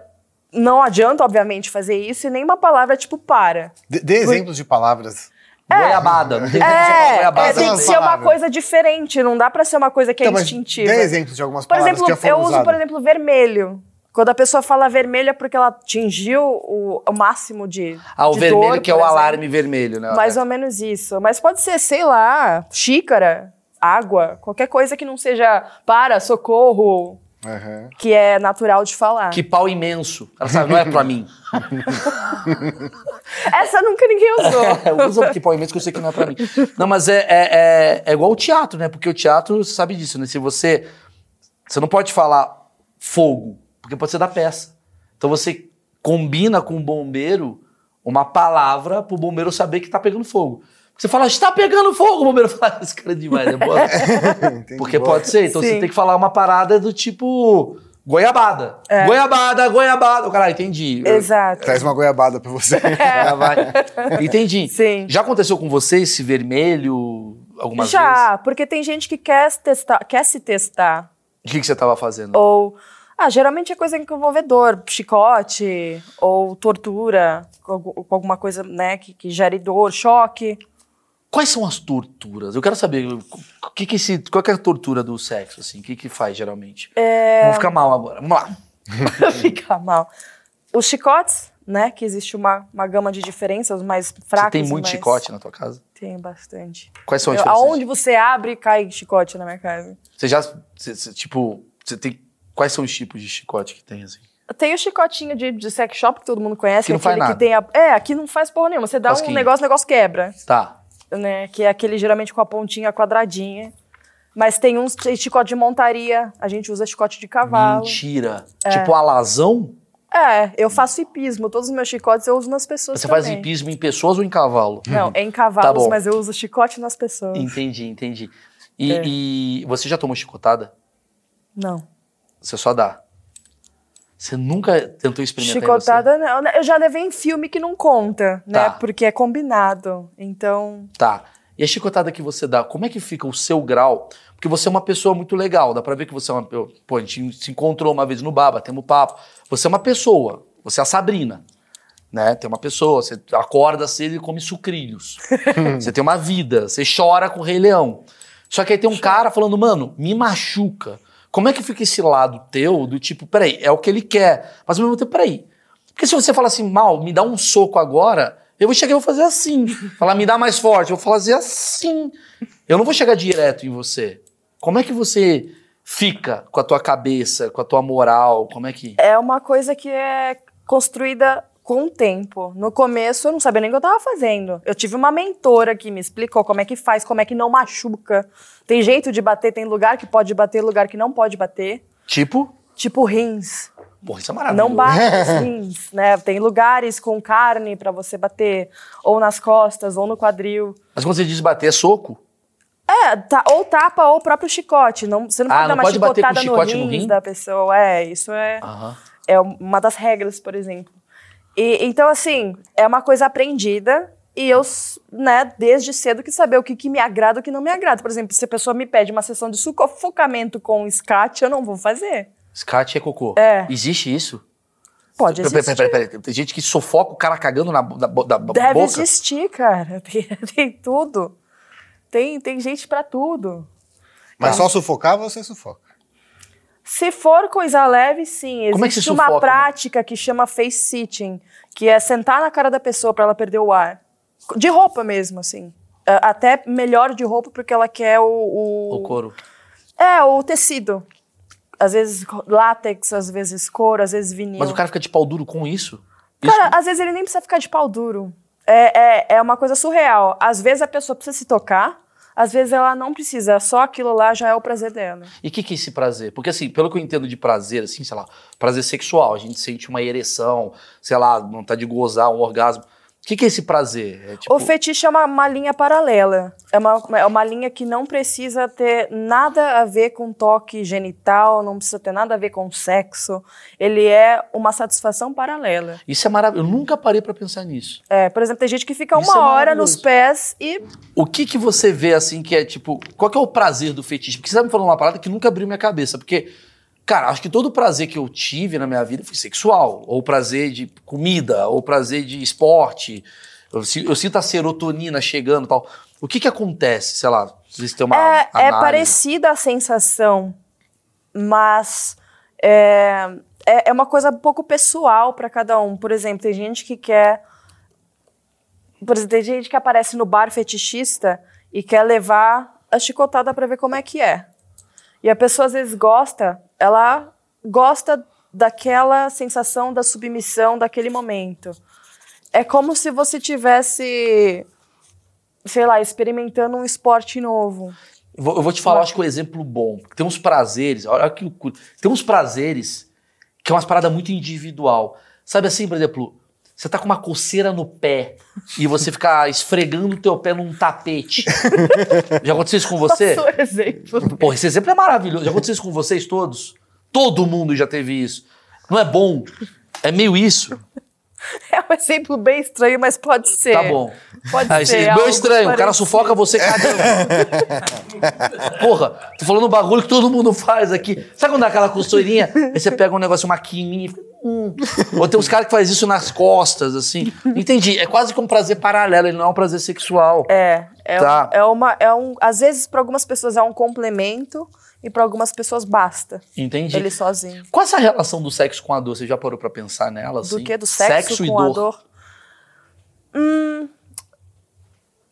não adianta, obviamente, fazer isso e nenhuma palavra tipo para. Dê, dê exemplos de palavras. Goiabada. Não tem É, é goiabada. tem que ser uma palavras. coisa diferente, não dá pra ser uma coisa que é Então, mas instintiva. Dê exemplos de algumas Por palavras exemplo, que já foram eu uso, usadas. por exemplo, vermelho. Quando a pessoa fala vermelho é porque ela atingiu o, o máximo de. Ah, o de vermelho dor, que é por o exemplo. alarme vermelho, né? Mais ou menos isso. Mas pode ser, sei lá, xícara, água, qualquer coisa que não seja para, socorro, Aham. que é natural de falar. Que pau imenso. Ela sabe, não é pra mim. Essa nunca ninguém usou. É, usa que pau imenso que eu sei que não é pra mim. Não, mas é, é, é, é igual o teatro, né? Porque o teatro, você sabe disso, né? Se você. Você não pode falar fogo, porque pode ser da peça. Então você combina com o bombeiro uma palavra pro bombeiro saber que tá pegando fogo. Você fala, está pegando fogo, o bombeiro fala, esse cara é demais, é boa. Porque Boa. pode ser. Então você Sim. tem que falar uma parada do tipo. Goiabada. É. Goiabada, goiabada. Caralho, entendi. Exato. Traz uma goiabada pra você. Já vai. Entendi. Sim. Já aconteceu com você esse vermelho algumas vezes? Já, porque tem gente que quer, se testar, quer se testar. O que, que você tava fazendo? Ou. Ah, geralmente é coisa que envolve dor, chicote, ou tortura, com alguma coisa né, que, que gere dor, choque. Quais são as torturas? Eu quero saber que que esse, qual que é a tortura do sexo, assim? O que que faz, geralmente? É. Vamos ficar mal agora. Vamos lá. Fica mal. Os chicotes, né? Que existe uma, uma gama de diferenças, mais fracos. você tem muito mais- chicote na tua casa? Tem bastante. Quais são as diferenças? aonde você abre, cai chicote na minha casa. Você já, você- você, tipo, você tem... Quais são os tipos de chicote que tem, assim? Tem o chicotinho de, de sex shop que todo mundo conhece. Que não faz nada. que tem a, É, aqui não faz porra nenhuma. Você dá um negócio, o negócio quebra. Tá. Né? Que é aquele geralmente com a pontinha quadradinha. Mas tem uns chicote de montaria, a gente usa chicote de cavalo. Mentira. Tipo alazão? É, eu faço hipismo. Todos os meus chicotes eu uso nas pessoas Você também. faz hipismo em pessoas ou em cavalo? Não, é em Tá cavalos, bom. mas eu uso chicote nas pessoas. Entendi, entendi. E, É. e você já tomou chicotada? Não. Você só dá. Você nunca tentou experimentar Chicotada, não. né? Eu já levei em filme que não conta, né? Tá. Porque é combinado. Então? Tá. E a chicotada que você dá, como é que fica o seu grau? Porque você é uma pessoa muito legal, dá pra ver que você é uma. Pô, a gente se encontrou uma vez no bar, batemos papo. Você é uma pessoa, você é a Sabrina. Né? Tem uma pessoa, você acorda cedo e come sucrilhos. você tem uma vida, você chora com o Rei Leão. Só que aí tem um cara falando, mano, me machuca. Como é que fica esse lado teu do tipo, peraí, é o que ele quer, mas ao mesmo tempo, peraí. Porque se você fala assim, mal, me dá um soco agora, eu vou chegar e vou fazer assim. Falar, me dá mais forte, eu vou fazer assim. Eu não vou chegar direto em você. Como é que você fica com a tua cabeça, com a tua moral? Como é que. é uma coisa que é construída com o tempo. No começo, eu não sabia nem o que eu tava fazendo. Eu tive uma mentora que me explicou como é que faz, como é que não machuca. Tem jeito de bater, tem lugar que pode bater, lugar que não pode bater. Tipo, Tipo rins. porra, isso é maravilhoso. Não bate os rins, né? Tem lugares com carne pra você bater, ou nas costas, ou no quadril. Mas quando você diz bater, é soco? É, tá- ou tapa ou o próprio chicote. Não, você não Ah, pode dar não uma pode chicotada no chicote no rins rim? da pessoa. É, isso é, Aham. é uma das regras, por exemplo. E, então, assim, é uma coisa aprendida. E eu, s- né, desde cedo que saber o que, que me agrada e o que não me agrada. Por exemplo, se a pessoa me pede uma sessão de sufocamento com SCAT, eu não vou fazer. Scat é cocô. É. Existe isso? Pode existir. peraí, peraí, peraí. Tem gente que sufoca o cara cagando na, na, da Deve boca. existir, cara. Tem, tem tudo. Tem, tem gente pra tudo. Mas só sufocar, você sufoca. Se for coisa leve, sim. Como é que Existe uma sufoca, prática que chama face sitting, que é sentar na cara da pessoa pra ela perder o ar. De roupa mesmo, assim. Até melhor de roupa porque ela quer o, o... O couro. É, o tecido. Às vezes látex, às vezes couro, às vezes vinil. Mas o cara fica de pau duro com isso? Isso- Cara, às vezes ele nem precisa ficar de pau duro. É, é, é uma coisa surreal. Às vezes a pessoa precisa se tocar, às vezes ela não precisa. Só aquilo lá já é o prazer dela. E o que, que é esse prazer? Porque, assim, pelo que eu entendo de prazer, assim, sei lá, prazer sexual, a gente sente uma ereção, sei lá, vontade de gozar, um orgasmo. O que, que é esse prazer? É, tipo, O fetiche é uma, uma linha paralela. É uma, é uma linha que não precisa ter nada a ver com toque genital, não precisa ter nada a ver com sexo. Ele é uma satisfação paralela. Isso é maravilhoso. Eu nunca parei pra pensar nisso. É, por exemplo, tem gente que fica Isso uma é hora nos pés e. O que que você vê, assim, que é, tipo... Qual que é o prazer do fetiche? Porque você tá me falando uma parada que nunca abriu minha cabeça. Porque, cara, acho que todo prazer que eu tive na minha vida foi sexual. Ou prazer de comida, ou prazer de esporte. Eu, eu sinto a serotonina chegando e tal. O que que acontece, sei lá, vocês têm uma É, é análise? parecida a sensação, mas é, é, é uma coisa um pouco pessoal para cada um. Por exemplo, tem gente que quer. Por exemplo, tem gente que aparece no bar fetichista e quer levar a chicotada para ver como é que é. E a pessoa às vezes gosta, ela gosta daquela sensação da submissão daquele momento. É como se você tivesse, sei lá, experimentando um esporte novo. Eu vou, eu vou te falar, acho que um exemplo bom. Tem uns prazeres, olha que loucura. Tem uns prazeres que é umas paradas muito individual. Sabe assim, por exemplo, você tá com uma coceira no pé e você ficar esfregando o teu pé num tapete. Já aconteceu isso com você? Passou exemplo. Pô, esse exemplo é maravilhoso. Já aconteceu isso com vocês todos? Todo mundo já teve isso. Não é bom? É meio isso. É um exemplo bem estranho, mas pode ser. Tá bom. Pode Aí, ser. meio algo estranho, o cara parecido. sufoca você cagando. Porra, tô falando um bagulho que todo mundo faz aqui. Sabe quando dá aquela costurinha? Aí você pega um negócio, uma quininha e Hum. Ou tem uns caras que fazem isso nas costas, assim. Entendi. É quase que um prazer paralelo, ele não é um prazer sexual. É, é, Tá. um, é uma. É um, às vezes, para algumas pessoas é um complemento e para algumas pessoas basta. Entendi. Ele sozinho. Qual é essa relação do sexo com a dor? Você já parou pra pensar nela? Do assim? que? Do sexo, e com a dor? Hum,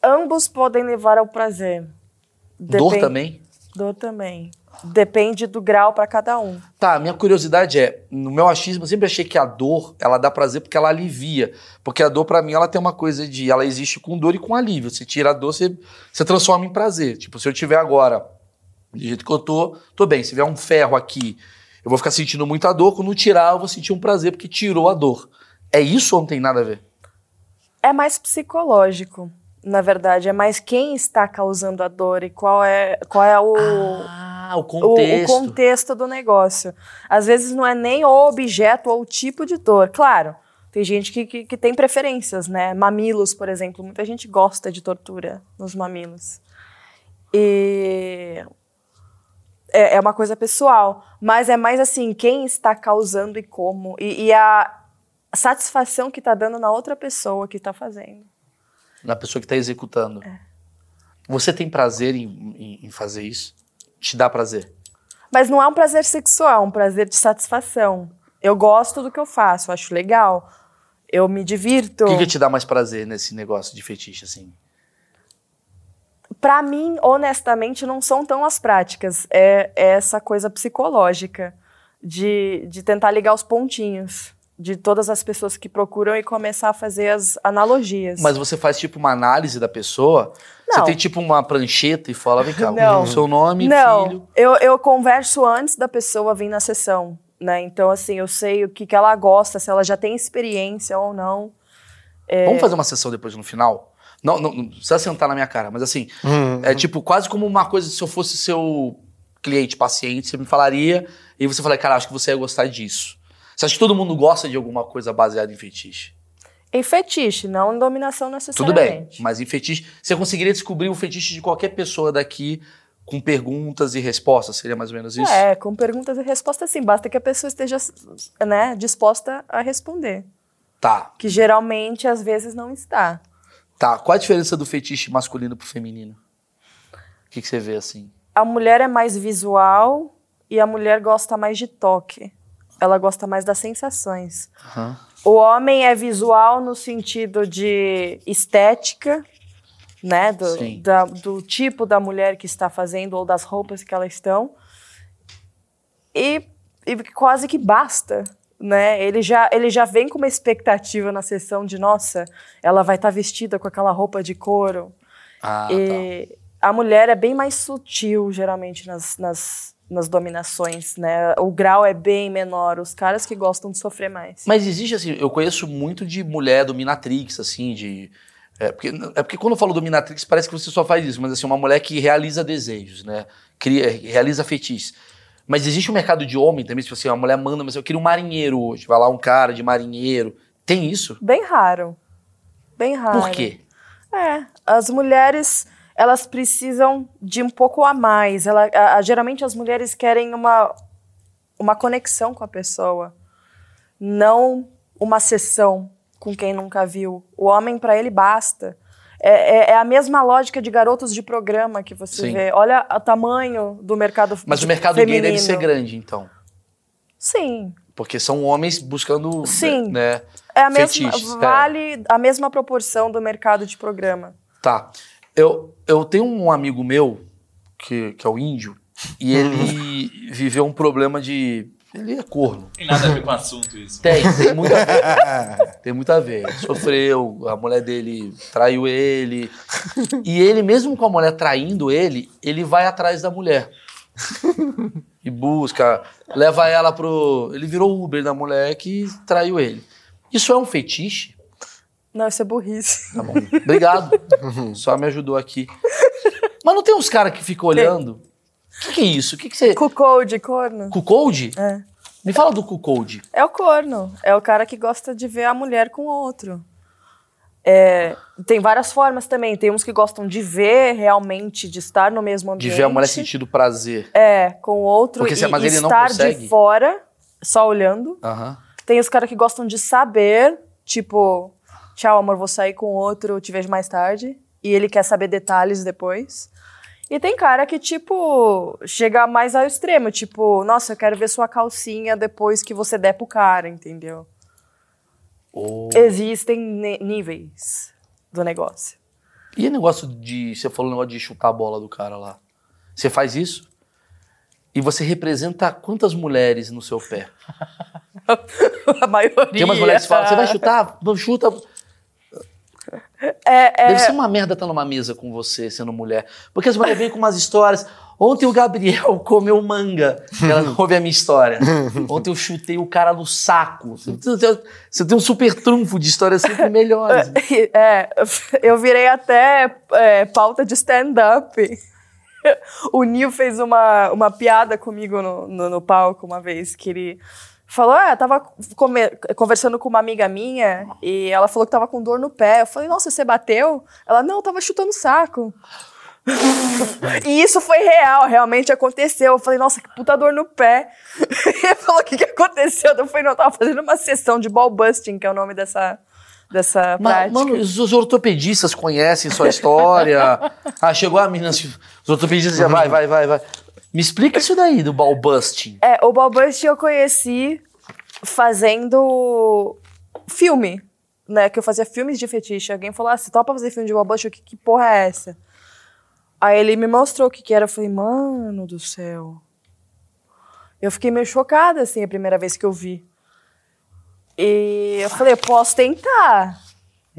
ambos podem levar ao prazer. Dor também? Dor também. Depende do grau para cada um. Tá, minha curiosidade é, no meu achismo, eu sempre achei que a dor, ela dá prazer porque ela alivia. Porque a dor, pra mim, ela tem uma coisa de, ela existe com dor e com alívio. Você tira a dor, você, você transforma em prazer. Tipo, se eu tiver agora Do jeito que eu tô, tô bem. Se tiver um ferro aqui, eu vou ficar sentindo muita dor. Quando tirar, eu vou sentir um prazer, porque tirou a dor. É isso ou não tem nada a ver? É mais psicológico, na verdade. É mais quem está causando a dor e qual é, qual é o, Ah, o o, contexto. o contexto do negócio. Às vezes não é nem o objeto ou o tipo de dor. Claro, tem gente que, que, que tem preferências, né? Mamilos, por exemplo. Muita gente gosta de tortura nos mamilos. E é, é uma coisa pessoal, mas é mais assim, quem está causando e como. E, e a satisfação que está dando na outra pessoa que está fazendo. Na pessoa que tá executando. É. Você tem prazer em, em- em fazer isso? Te dá prazer? Mas não é um prazer sexual, é um prazer de satisfação. Eu gosto do que eu faço, acho legal. Eu me divirto. O que, que te dá mais prazer nesse negócio de fetiche, assim? Pra mim, honestamente, não são tão as práticas. É, é essa coisa psicológica de, de tentar ligar os pontinhos de todas as pessoas que procuram e começar a fazer as analogias. Mas você faz tipo uma análise da pessoa? Você Não. tem tipo uma prancheta e fala, vem cá, Não. o seu nome, Não, filho. eu, eu converso antes da pessoa vir na sessão, né? Então, assim, eu sei o que, que ela gosta, se ela já tem experiência ou não. É. Vamos fazer uma sessão depois no final? Não, não, não precisa sentar na minha cara, mas assim, é tipo quase como uma coisa se eu fosse seu cliente, paciente, você me falaria e você falaria, cara, acho que você ia gostar disso. Você acha que todo mundo gosta de alguma coisa baseada em fetiche? Em fetiche, não em dominação Tudo necessariamente. bem, mas em fetiche, você conseguiria descobrir o fetiche de qualquer pessoa daqui com perguntas e respostas? Seria mais ou menos isso? É, com perguntas e respostas sim. Basta que a pessoa esteja né, disposta a responder. Tá, Que geralmente, às vezes, não está. tá. Qual a diferença do fetiche masculino pro feminino? O que, que você vê assim? A mulher é mais visual e a mulher gosta mais de toque. Ela gosta mais das sensações. Aham. O homem é visual no sentido de estética, né? Do, da- do tipo da mulher que está fazendo ou das roupas que elas estão. E, e quase que basta, né? Ele já, ele já vem com uma expectativa na sessão de, nossa, ela vai estar vestida com aquela roupa de couro. Ah, tá. E a mulher é bem mais sutil, geralmente, nas, nas, nas dominações, né? O grau é bem menor, os caras que gostam de sofrer mais. Mas existe assim, eu conheço muito de mulher dominatrix, assim, de. É porque, é porque quando eu falo dominatrix parece que você só faz isso, mas assim, uma mulher que realiza desejos, né? Cria, realiza fetiches. Mas existe um mercado de homem também, tipo assim, uma mulher manda, mas eu queria um marinheiro hoje, vai lá um cara de marinheiro. Tem isso? Bem raro. Bem raro. Por quê? É, as mulheres, elas precisam de um pouco a mais. Ela, a- a- geralmente as mulheres querem uma, uma conexão com a pessoa, não uma sessão com quem nunca viu. O homem, para ele, basta. É, é- é a mesma lógica de garotos de programa que você Sim. vê. Olha o tamanho do mercado Mas o mercado feminino. gay deve ser grande, então. Sim, Porque são homens buscando. Sim. Né? é a mesma, Fetiches, é. vale a mesma proporção do mercado de programa. Tá. Eu, eu tenho um amigo meu, que, que é o índio, e ele viveu um problema de. Ele é corno. Tem nada a ver com o assunto isso. Tem, tem muito a ver. Tem muito a ver. Ele sofreu, a mulher dele traiu ele. E ele, mesmo com a mulher traindo ele, ele vai atrás da mulher. E busca, leva ela pro. Ele virou Uber da mulher que traiu ele. Isso é um fetiche? Não, isso é burrice. Tá bom. Obrigado. Só me ajudou aqui. Mas não tem uns caras que ficam olhando? O que, que é isso? O que, que você. Cuckold, corno. Cuckold? É. Me fala do cuckold. É o corno. É o cara que gosta de ver a mulher com outro. É, tem várias formas também. Tem uns que gostam de ver realmente, de estar no mesmo De ambiente. ver a mulher sentindo prazer. É, com o outro Porque e, se- mas ele não estar consegue? de fora, só olhando. Aham. Tem os caras que gostam de saber, tipo, tchau, amor, vou sair com outro, te vejo mais tarde. E ele quer saber detalhes depois. E tem cara que, tipo, chega mais ao extremo, tipo, nossa, eu quero ver sua calcinha depois que você der pro cara, entendeu? Oh. Existem níveis do negócio. E o negócio de. Você falou o negócio de chutar a bola do cara lá. Você faz isso? E você representa quantas mulheres no seu pé? a maioria. Tem umas mulheres que falam, você vai chutar? Não chuta. É, é, Deve ser uma merda estar numa mesa com você, sendo mulher. Porque as mulheres vêm com umas histórias. Ontem o Gabriel comeu manga. Ela não ouve a minha história. Ontem eu chutei o cara no saco. Você tem- um super trunfo de histórias sempre melhores. É, eu virei até é, pauta de stand-up. O Nil fez uma, uma piada comigo no, no, no palco uma vez, que ele falou, ah, eu tava conversando com uma amiga minha e ela falou que tava com dor no pé. Eu falei, nossa, você bateu? Ela, não, eu tava chutando saco. e isso foi real, realmente aconteceu. Eu falei, nossa, que puta dor no pé. E ele falou, o que, que aconteceu? Eu falei, não, eu tava fazendo uma sessão de ball busting, que é o nome dessa, dessa Mas, prática. mano, os os ortopedistas conhecem sua história. Ah, chegou a menina, assim, os ortopedistas já vai, vai, vai, vai. Me explica isso daí do ball busting. É, o Balbust eu conheci fazendo filme, né? Que eu fazia filmes de fetiche. Alguém falou, ah, você topa fazer filme de Balbust? Que, que porra é essa? Aí ele me mostrou o que que era. Eu falei, mano do céu. Eu fiquei meio chocada, assim, a primeira vez que eu vi. E eu falei, eu posso tentar.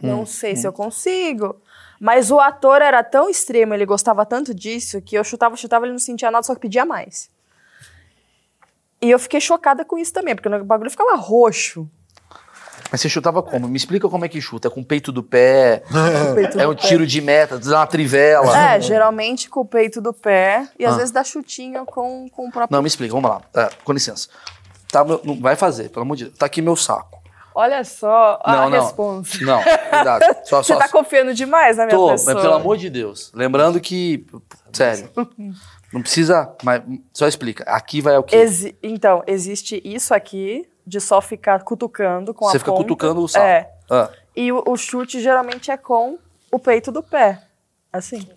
Não sei se eu consigo. Mas o ator era tão extremo, ele gostava tanto disso, que eu chutava, chutava, ele não sentia nada, só que pedia mais. E eu fiquei chocada com isso também, porque o bagulho ficava roxo. Mas você chutava como? Me explica como é que chuta. É com o peito do pé? peito É do um pé. tiro de meta, dá uma trivela? É, geralmente com o peito do pé e às Ah. vezes dá chutinho com, com o próprio. Não, me explica, vamos lá. É, com licença. Tá, não vai fazer, pelo amor de Deus. Tá aqui meu saco. Olha só a não, não. resposta. Não, cuidado. Só, Você tá confiando demais na minha Tô, pessoa. mas pelo amor de Deus. Lembrando que. Sério. Não precisa. Mas só explica. Aqui vai o quê? Exi- Então, existe isso aqui, de só ficar cutucando com a Você fica ponta. cutucando o saco. É. Ah. E o, o chute geralmente é com o peito do pé. Assim.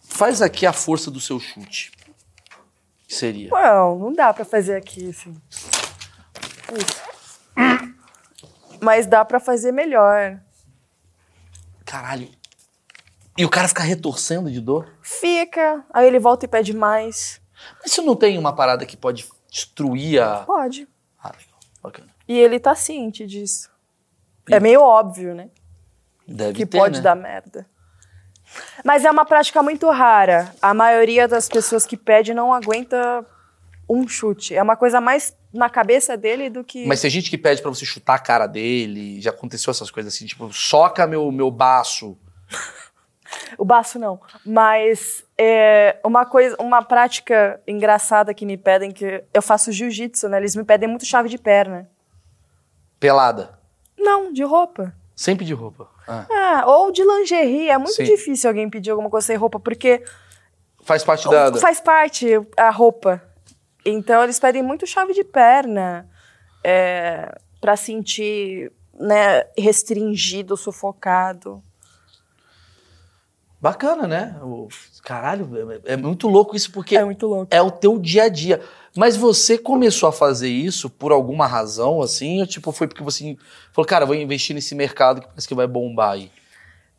Faz aqui a força do seu chute. Que seria? Não, não dá pra fazer aqui, assim. Isso. Mas dá pra fazer melhor. Caralho. E o cara fica retorcendo de dor? Fica, aí ele volta e pede mais. Mas isso não tem uma parada que pode destruir a. Pode. Ah, legal. Bacana. E ele tá ciente disso. É meio óbvio, né? Deve que ter, pode né? dar merda. Mas é uma prática muito rara. A maioria das pessoas que pede não aguenta um chute. É uma coisa mais na cabeça dele do que. Mas tem gente que pede pra você chutar a cara dele. Já aconteceu essas coisas assim, tipo, soca meu, meu baço. O baço não. Mas é uma coisa, uma prática engraçada que me pedem, que eu faço jiu-jitsu, né? Eles me pedem muito chave de perna. Pelada. Não, de roupa. Sempre de roupa. Ah. Ah, ou de lingerie. É muito Sim. difícil alguém pedir alguma coisa sem roupa, porque Faz parte da. da- faz parte a roupa. Então eles pedem muito chave de perna é, para sentir né, restringido, sufocado. Bacana, né? O- Caralho, é, é muito louco isso, porque É muito louco. é o teu dia a dia. Mas você começou a fazer isso por alguma razão, assim? Ou tipo, foi porque você falou, cara, vou investir nesse mercado que parece que vai bombar aí?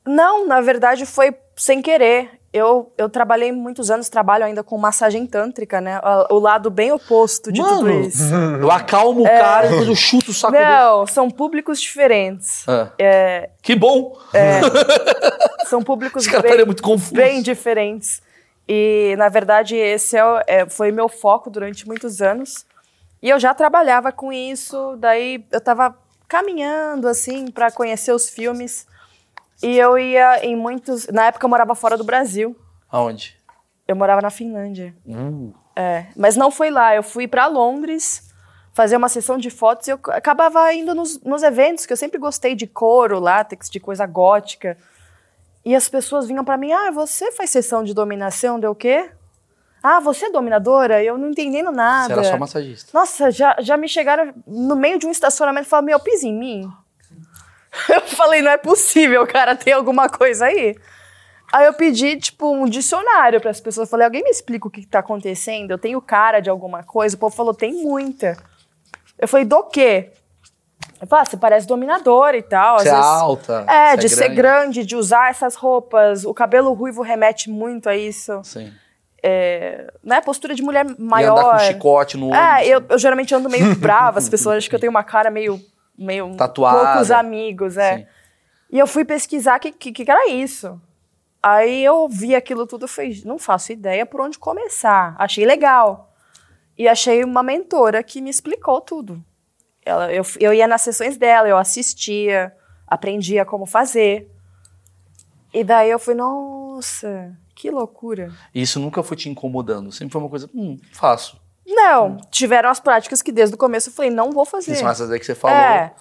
Não, na verdade foi sem querer. Eu, eu trabalhei muitos anos, trabalho ainda com massagem tântrica, né? O, o lado bem oposto de tudo Mano, isso. Eu acalmo o cara e depois eu chuto o saco dele. Não, são públicos diferentes. Ah. É, Que bom! são públicos Esse cara bem, é muito confuso. bem diferentes. E, na verdade, esse é, o- é, foi meu foco durante muitos anos. E eu já trabalhava com isso, daí eu tava caminhando, assim, para conhecer os filmes. E eu ia em muitos... Na época eu morava fora do Brasil. Aonde? Eu morava na Finlândia. Uh, É, mas não foi lá. Eu fui para Londres fazer uma sessão de fotos e eu acabava indo nos, nos eventos, que eu sempre gostei de couro, látex, de coisa gótica. E as pessoas vinham para mim: ah, você faz sessão de dominação? Deu o quê? Ah, você é dominadora? Eu não entendendo nada. você era só massagista. Nossa, já, já me chegaram no meio de um estacionamento e falaram: meu, pisa em mim. Eu falei: não é possível, cara, tem alguma coisa aí? Aí eu pedi, tipo, um dicionário para as pessoas. Eu falei: alguém me explica o que, que tá acontecendo? Eu tenho cara de alguma coisa? O povo falou: tem muita. Eu falei: do quê? Eu falei: ah, você parece dominadora e tal. Você é vezes- alta. É, você de ser grande, de usar essas roupas. O cabelo ruivo remete muito a isso. Sim. É, né? Postura de mulher E maior. andar com chicote no É, ônibus. eu, eu geralmente ando meio brava, as pessoas acham que eu tenho uma cara meio. Meio Tatuada. poucos amigos, é. Sim. E eu fui pesquisar o que, que, que era isso. Aí eu vi aquilo tudo e falei, não faço ideia por onde começar. Achei legal. E achei uma mentora que me explicou tudo. Ela, eu, eu ia nas sessões dela, eu assistia, aprendia como fazer. E daí eu fui, nossa, que loucura. Isso nunca foi te incomodando? Sempre foi uma coisa, hum, faço. Não, tiveram as práticas que desde o começo eu falei, não vou fazer. São essas aí que você falou. É.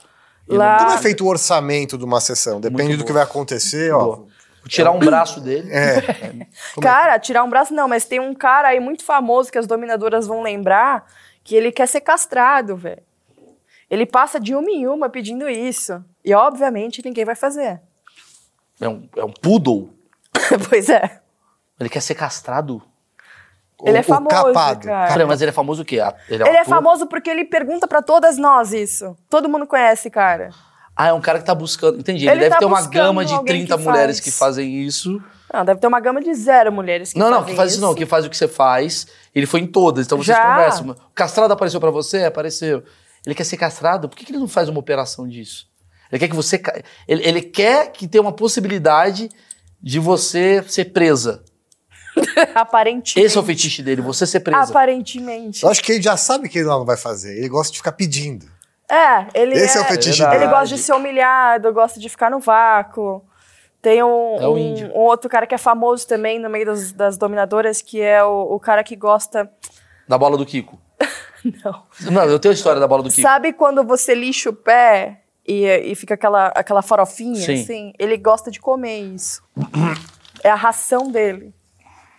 E Lá, Como é feito o orçamento de uma sessão? Depende Muito do que vai acontecer, ó. Boa. Tirar um braço dele. É. Cara, tirar um braço não, mas tem um cara aí muito famoso que as dominadoras vão lembrar que ele quer ser castrado, velho. Ele passa de uma em uma pedindo isso. E obviamente ninguém vai fazer. É um, é um poodle. pois é. Ele quer ser castrado. Ele é o famoso, capado. cara. Cara, mas ele é famoso o quê? Ah, Ele é, um Ele é famoso porque ele pergunta pra todas nós isso. Todo mundo conhece, cara. Ah, é um cara que tá buscando. Entendi. Ele, Ele deve tá ter uma gama de alguém 30 que mulheres faz. que fazem isso. Não, deve ter uma gama de zero mulheres que não, não, que faz isso não, que faz o que você faz. Ele foi em todas, então vocês Já. conversam. O castrado apareceu pra você? Apareceu. Ele quer ser castrado? Por que, que ele não faz uma operação disso? Ele quer que você. Ele, ele quer que tenha uma possibilidade de você ser presa. Aparentemente. Esse é o fetiche dele, você ser presa. Aparentemente. Eu acho que ele já sabe que ele não vai fazer. Ele gosta de ficar pedindo. É, ele Esse é o é, fetiche Verdade. Ele dele. gosta de ser humilhado, gosta de ficar no vácuo. Tem um, É o um- um outro cara que é famoso também no meio das, das dominadoras, que é o, o cara que gosta. Da bola do Kiko. Não. Não, eu tenho a história da bola do Kiko. Sabe quando você lixa o pé e, e fica aquela, aquela farofinha? Sim. Assim? Ele gosta de comer isso. é a ração dele.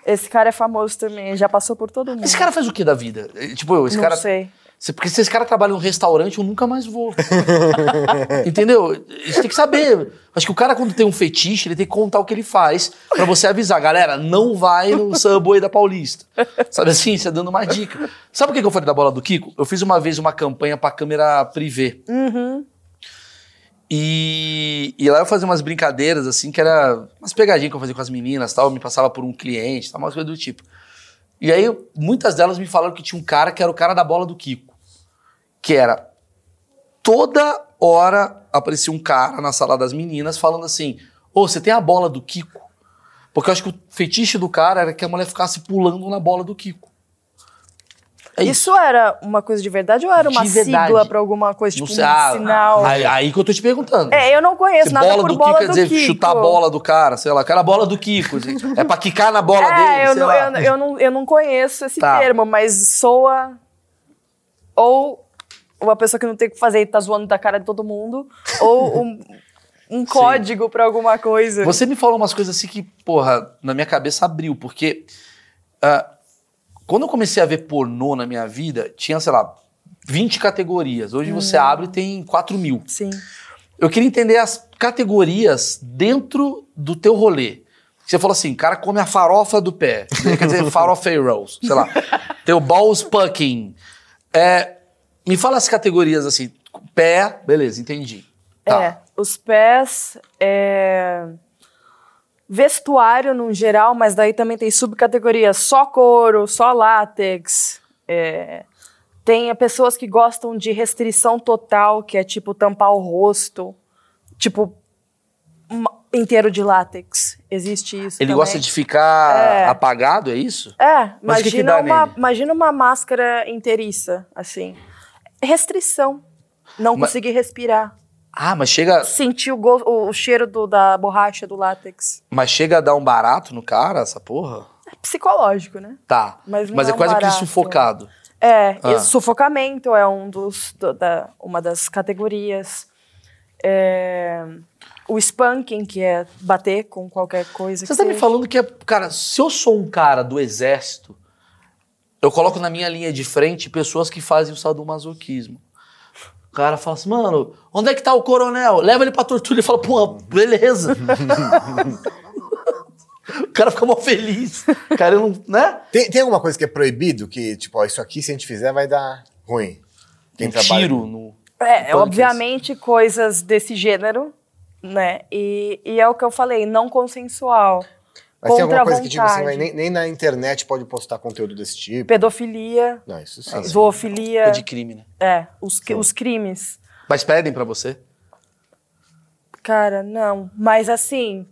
Esse cara é famoso também, já passou por todo mundo. Esse cara faz o que da vida? Eh, Tipo, eu, esse Não cara. sei. Se- Porque se esse cara trabalha num restaurante, eu nunca mais vou. Entendeu? Gente tem que saber. Acho que o cara, quando tem um fetiche, ele tem que contar o que ele faz pra você avisar. Galera, não vai no Subway da Paulista. Sabe assim? Você dando uma dica. Sabe por que que eu falei da bola do Kiko? Eu fiz uma vez uma campanha pra câmera privê. Uhum. E, e lá eu fazia umas brincadeiras, assim, que era umas pegadinhas que eu fazia com as meninas tal. Me passava por um cliente, tal, umas coisas do tipo. E aí, muitas delas me falaram que tinha um cara que era o cara da bola do Kiko. Que era toda hora aparecia um cara na sala das meninas falando assim: Ô, você tem a bola do Kiko? Porque eu acho que o fetiche do cara era que a mulher ficasse pulando na bola do Kiko. É isso. Isso era uma coisa de verdade ou era uma sigla pra alguma coisa, tipo Não sei, um ah, sinal? Aí, aí que eu tô te perguntando. É, eu não conheço Se nada bola por do bola Kiko quer do dizer Kiko. chutar a bola do cara, sei lá. Cara, a bola do Kiko. assim. É pra quicar na bola é, dele, eu sei não, lá. eu, eu não, eu não conheço esse Tá. termo, mas soa ou uma pessoa que não tem o que fazer e tá zoando da cara de todo mundo, ou um, um código pra alguma coisa. Você me falou umas coisas assim que, porra, na minha cabeça abriu, porque ah, quando eu comecei a ver pornô na minha vida, tinha, sei lá, 20 categorias. Hoje você abre e tem 4 mil. Sim. Eu queria entender as categorias dentro do teu rolê. Você falou assim, cara come a farofa do pé. Quer dizer, farofa rolls, sei lá. Tem o balls pucking. É, me fala as categorias assim. Pé, beleza, entendi. Tá. É, os pés, é, vestuário no geral, mas daí também tem subcategorias só couro, só látex. é, tem pessoas que gostam de restrição total, que é tipo tampar o rosto, tipo inteiro de látex. Existe isso. Ele também. gosta de ficar É. apagado, é isso? É, Mas o que que imagina, uma, nele? imagina uma máscara inteiriça, assim. Restrição. Não Mas- conseguir respirar. Ah, mas chega, Sentir o, go- o, cheiro do- da borracha do látex. mas chega a dar um barato no cara, essa porra? É psicológico, né? Tá. Mas Mas, é é um quase que sufocado. É, Ah. e sufocamento é um dos, do- da, uma das categorias. É, o spanking, que é bater com qualquer coisa. Você que tá me falando que, é, cara, se eu sou um cara do exército, eu coloco na minha linha de frente pessoas que fazem o sadomasoquismo. O cara fala assim, mano, onde é que tá o coronel? Leva ele pra tortura. Ele fala, pô, beleza. o cara fica mó feliz. O cara não, né? Tem, tem alguma coisa que é proibido? Que, tipo, ó, isso aqui, se a gente fizer, vai dar ruim. Quem um trabalha tiro no... É, Punks. obviamente coisas desse gênero, né? E, e é o que eu falei, não consensual. Mas tem alguma coisa que, tipo assim, nem, nem na internet pode postar conteúdo desse tipo. Pedofilia, Não, isso sim. Ah, zoofilia, É de crime, né? é, os, os crimes. Mas pedem pra você? Cara, não. Mas assim,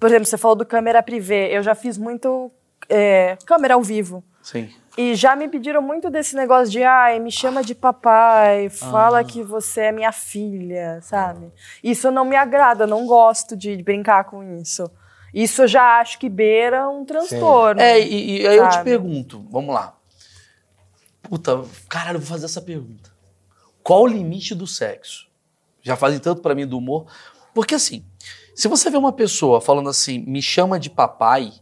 por exemplo, você falou do câmera privê. Eu já fiz muito é, câmera ao vivo. Sim. E já me pediram muito desse negócio de, ai, me chama de papai, fala que você é minha filha, sabe? Isso não me agrada, eu não gosto de brincar com isso. Isso eu já acho que beira um transtorno. É, e, e aí eu te pergunto, vamos lá. Puta, caralho, eu vou fazer essa pergunta. Qual o limite do sexo? Já fazem tanto pra mim do humor. Porque assim, se você vê uma pessoa falando assim, me chama de papai,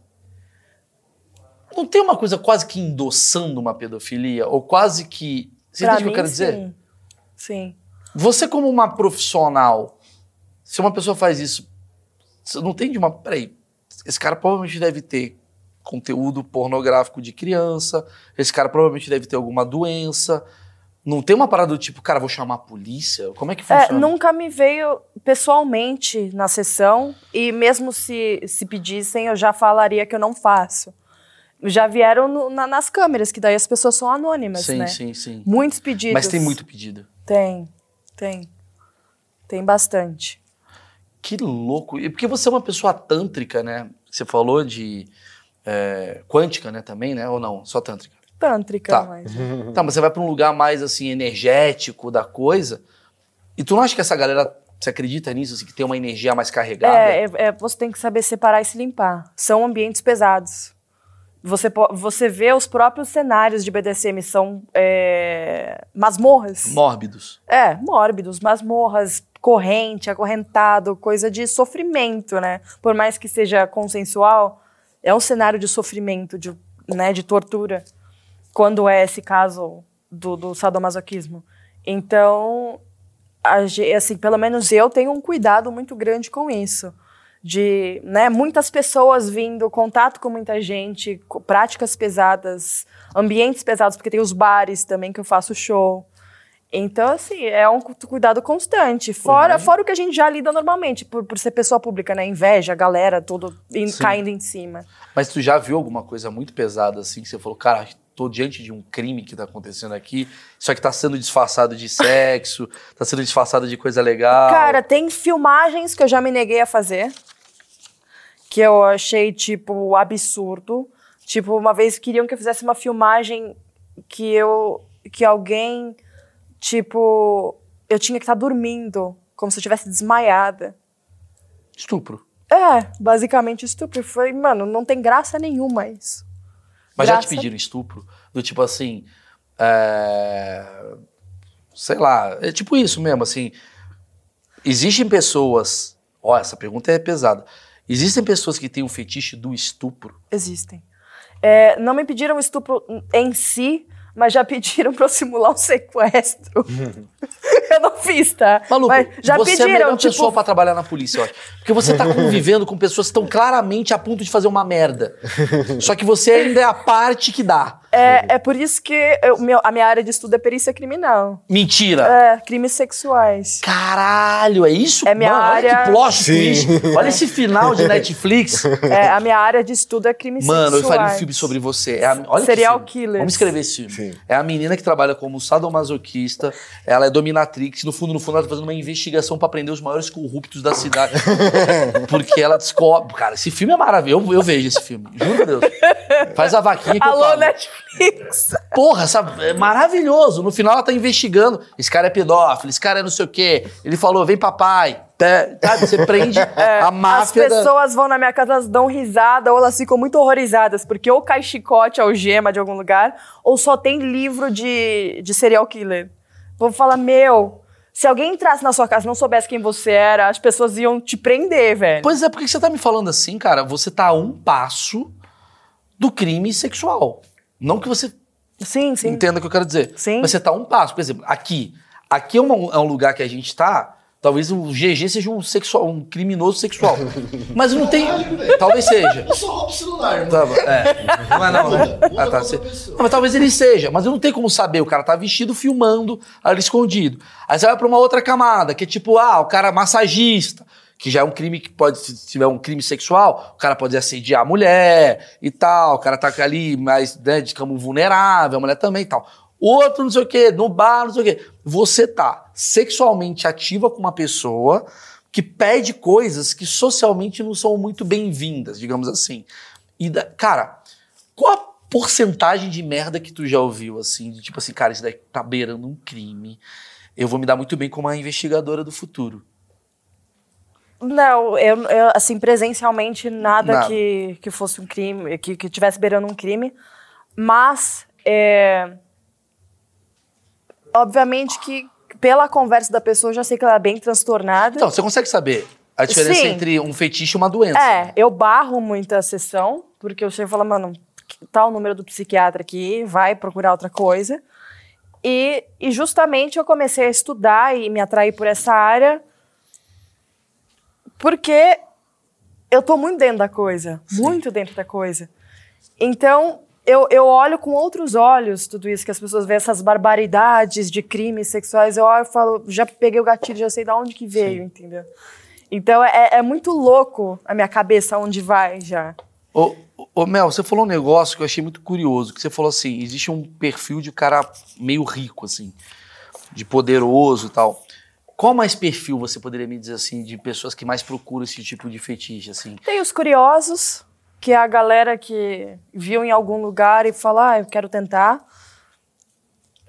não tem uma coisa quase que endossando uma pedofilia? Ou quase que. Você entende o que eu quero dizer? Sim. sim. Você, como uma profissional, se uma pessoa faz isso, você não tem de uma. Peraí, esse cara provavelmente deve ter conteúdo pornográfico de criança, esse cara provavelmente deve ter alguma doença. Não tem uma parada do tipo, cara, vou chamar a polícia? Como é que É, funciona? nunca me veio pessoalmente na sessão e mesmo se, se pedissem, eu já falaria que eu não faço. Já vieram no- na- nas câmeras, que daí as pessoas são anônimas, sim, né? sim, sim. Muitos pedidos. Mas tem muito pedido. Tem, tem. Tem bastante. Que louco. E porque você é uma pessoa tântrica, né? Você falou de é, quântica, né, também, né? Ou não? Só tântrica. Tântrica, Tá. mas... Tá, mas você vai pra um lugar mais assim energético da coisa. E tu não acha que essa galera, você acredita nisso, assim, que tem uma energia mais carregada? É, é, é, você tem que saber separar e se limpar. São ambientes pesados. Você, você vê os próprios cenários de BDSM, são é, masmorras. Mórbidos. É, mórbidos, masmorras, corrente, acorrentado, coisa de sofrimento, né? Por mais que seja consensual, é um cenário de sofrimento, de, né, de tortura, quando é esse caso do, do sadomasoquismo. Então, assim, pelo menos eu tenho um cuidado muito grande com isso. De né, muitas pessoas vindo, contato com muita gente, práticas pesadas, ambientes pesados, porque tem os bares também que eu faço show. Então, assim, é um cu- cuidado constante. Fora, imagino. fora o que a gente já lida normalmente, por, por ser pessoa pública, né? Inveja, galera, tudo in- caindo em cima. Mas tu já viu alguma coisa muito pesada assim, que você falou, cara, tô diante de um crime que tá acontecendo aqui, isso aqui tá sendo disfarçado de sexo, tá sendo disfarçado de coisa legal. Cara, tem filmagens que eu já me neguei a fazer, que eu achei, tipo, absurdo. Tipo, uma vez queriam que eu fizesse uma filmagem que eu. que alguém, tipo. eu tinha que estar dormindo, como se eu estivesse desmaiada. Estupro. É, basicamente estupro. Foi, mano, não tem graça nenhuma isso. Mas já Graça- te pediram estupro? Do tipo assim. é, Sei lá, é tipo isso mesmo, assim. Existem pessoas. Ó, essa pergunta é pesada. Existem pessoas que têm um fetiche do estupro. Existem. É, não me pediram estupro em si, mas já pediram pra eu simular um sequestro. eu não fiz, tá? Maluco, mas já você é a pediram, melhor tipo, pessoa pra trabalhar na polícia, eu acho. Porque você tá convivendo com pessoas que estão claramente a ponto de fazer uma merda. Só que você ainda é a parte que dá. É, é por isso que eu- meu- a minha área de estudo é perícia criminal. Mentira. É, crimes sexuais. Caralho, é isso? É minha Mano, área- Olha que plot twist. Olha esse final de Netflix. É, a minha área de estudo é crimes Mano, eu sexuais. faria um filme sobre você. É a- olha Serial filme. killers. Vamos escrever esse filme. Sim. É a menina que trabalha como sadomasoquista, ela é dominatrix, no fundo, no fundo, ela tá fazendo uma investigação pra prender os maiores corruptos da cidade. Porque ela descobre. Cara, esse filme é maravilhoso. Eu, eu vejo esse filme. Juro por Deus. Faz a vaquinha que eu Alô, pago. Netflix. Porra, sabe? É maravilhoso. No final ela tá investigando. Esse cara é pedófilo, esse cara é não sei o quê. Ele falou, vem papai. Tá, sabe? Você prende a É, As máfia da... pessoas vão na minha casa, elas dão risada ou elas ficam muito horrorizadas, porque ou cai chicote, algema de algum lugar, ou só tem livro de, de serial killer. Vou falar, meu, se alguém entrasse na sua casa e não soubesse quem você era, as pessoas iam te prender, velho. Pois é, por que você tá me falando assim, cara? Você tá a um passo do crime sexual. Não que você Sim, sim. entenda o que eu quero dizer. Sim. Mas você tá a um passo. Por exemplo, aqui. Aqui é, uma- é um lugar que a gente tá. Talvez o GG seja um sexual, um criminoso sexual. Mas não tem. Talvez seja. Eu só roubo celular, irmão. Tá é. Não é não, né? Ah, tá. Você- Não, mas talvez ele seja, mas eu não tenho como saber. O cara tá vestido filmando ali escondido. Aí você vai pra uma outra camada, que é tipo, ah, o cara é massagista, que já é um crime que pode, se tiver um crime sexual, o cara pode assediar a mulher e tal, o cara tá ali mais, né, de como vulnerável, a mulher também e tal. Outro não sei o quê, no bar, não sei o quê. Você tá sexualmente ativa com uma pessoa que pede coisas que socialmente não são muito bem-vindas, digamos assim. E, da- cara, qual a porcentagem de merda que tu já ouviu, assim, de tipo assim, cara, isso daí tá beirando um crime. Eu vou me dar muito bem como a investigadora do futuro. Não, eu, eu, assim, presencialmente, nada, Nada. Que, que fosse um crime, que, que tivesse beirando um crime. Mas, é, obviamente que pela conversa da pessoa, eu já sei que ela é bem transtornada. Então, você consegue saber a diferença Sim. entre um fetiche e uma doença? É, né? eu barro muita sessão, porque eu chego e falo, mano, tá o número do psiquiatra aqui, vai procurar outra coisa. E, e justamente eu comecei a estudar e me atrair por essa área, porque eu tô muito dentro da coisa, muito dentro da coisa. Então, eu, eu olho com outros olhos tudo isso, que as pessoas veem essas barbaridades de crimes sexuais, eu olho e falo, já peguei o gatilho, já sei de onde que veio, entendeu? Então é, é muito louco a minha cabeça onde vai já. Ô, ô, Mel, você falou um negócio que eu achei muito curioso, que você falou assim, existe um perfil de cara meio rico, assim, de poderoso e tal. Qual mais perfil você poderia me dizer, assim, de pessoas que mais procuram esse tipo de fetiche, assim? Tem os curiosos, que é a galera que viu em algum lugar e fala, ah, eu quero tentar.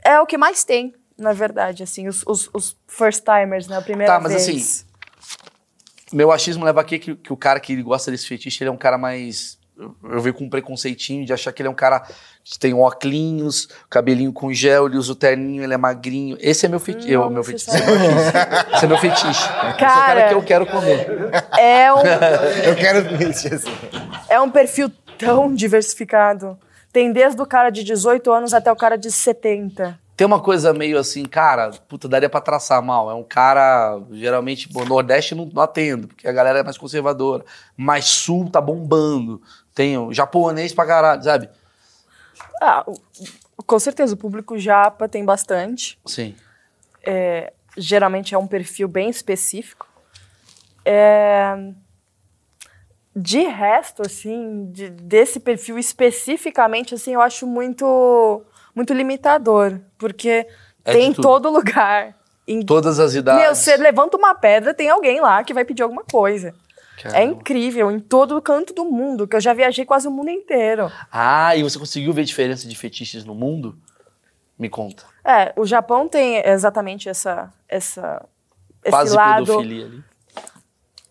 É o que mais tem, na verdade, assim, os, os, os first timers, né? A primeira Tá, mas vez. assim, Meu achismo leva aqui que, que o cara que gosta desse fetiche, ele é um cara mais... Eu, vejo com um preconceitinho de achar que ele é um cara que tem óculos, cabelinho com gel, ele usa o terninho, ele é magrinho. Esse é meu fetiche. Não Eu, meu fetiche. Esse é meu fetiche. Esse é o cara Cara. que eu quero comer. É um, Eu quero assim. é um perfil tão diversificado. Tem desde o cara de 18 anos até o cara de 70. Tem uma coisa meio assim, cara, puta, daria pra traçar mal. É um cara, geralmente, pô, Nordeste não, não atendo, porque a galera é mais conservadora. Mas Sul tá bombando. Tem o japonês pra caralho, sabe? Ah, com certeza, o público japa tem bastante. Sim. É, geralmente é um perfil bem específico. É, de resto, assim, de- desse perfil especificamente, assim, eu acho muito, muito limitador, porque É tem em todo lugar. Em, Todas as idades. meu, você levanta uma pedra, tem alguém lá que vai pedir alguma coisa. É Caramba. incrível, em todo canto do mundo, que eu já viajei quase o mundo inteiro. Ah, e você conseguiu ver diferença de fetiches no mundo? Me conta. É, o Japão tem exatamente essa, essa esse Quase lado. pedofilia ali.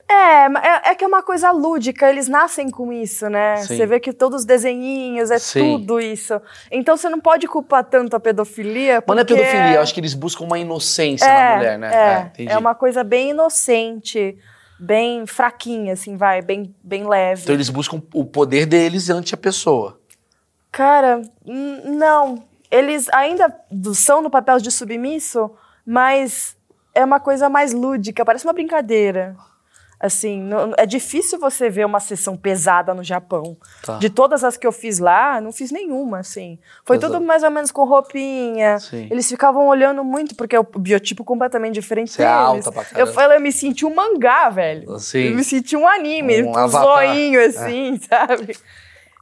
É, é, é que é uma coisa lúdica, eles nascem com isso, né? Sim. Você vê que todos os desenhinhos, é Sim. tudo isso. Então você não pode culpar tanto a pedofilia. Mas não é porque pedofilia, eu acho que eles buscam uma inocência é, na mulher, né? É, entendi. é uma coisa bem inocente, bem fraquinha, assim, vai, bem, bem leve. Então eles buscam o poder deles ante a pessoa. Cara, não. Eles ainda são no papel de submisso, mas é uma coisa mais lúdica, parece uma brincadeira. Assim, não- é difícil você ver uma sessão pesada no Japão. Tá. De todas as que eu fiz lá, não fiz nenhuma, assim. Foi Exato. tudo mais ou menos com roupinha. Sim. Eles ficavam olhando muito, porque é o biotipo completamente diferente Você é deles. alta pra caramba. eu falei, eu me senti um mangá, velho. Sim. Eu me senti um anime, Um um, zoinho assim, sabe?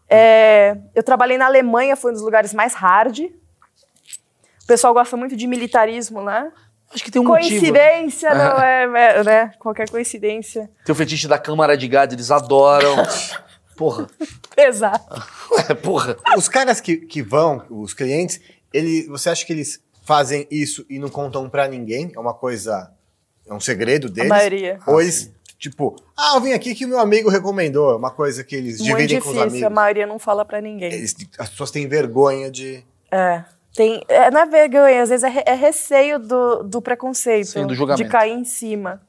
É, eu trabalhei na Alemanha, foi um dos lugares mais hard. O pessoal gosta muito de militarismo lá. Acho que tem um motivo. Coincidência, não é, é, né? Qualquer coincidência. Tem o fetiche da Câmara de Gado, eles adoram. Porra. Exato. Ué, porra. Os caras que, que vão, os clientes, ele, você acha que eles fazem isso e não contam pra ninguém? É uma coisa. É um segredo deles? maioria. Ou Ah, eles, tipo, ah, eu vim aqui que o meu amigo recomendou. É uma coisa que eles Muito dividem com os difícil, a amigos. maioria não fala pra ninguém. Eles- as pessoas têm vergonha de. É. Tem, é, não é vergonha, às vezes é, é receio do, do preconceito. Sim, do julgamento. De cair em cima.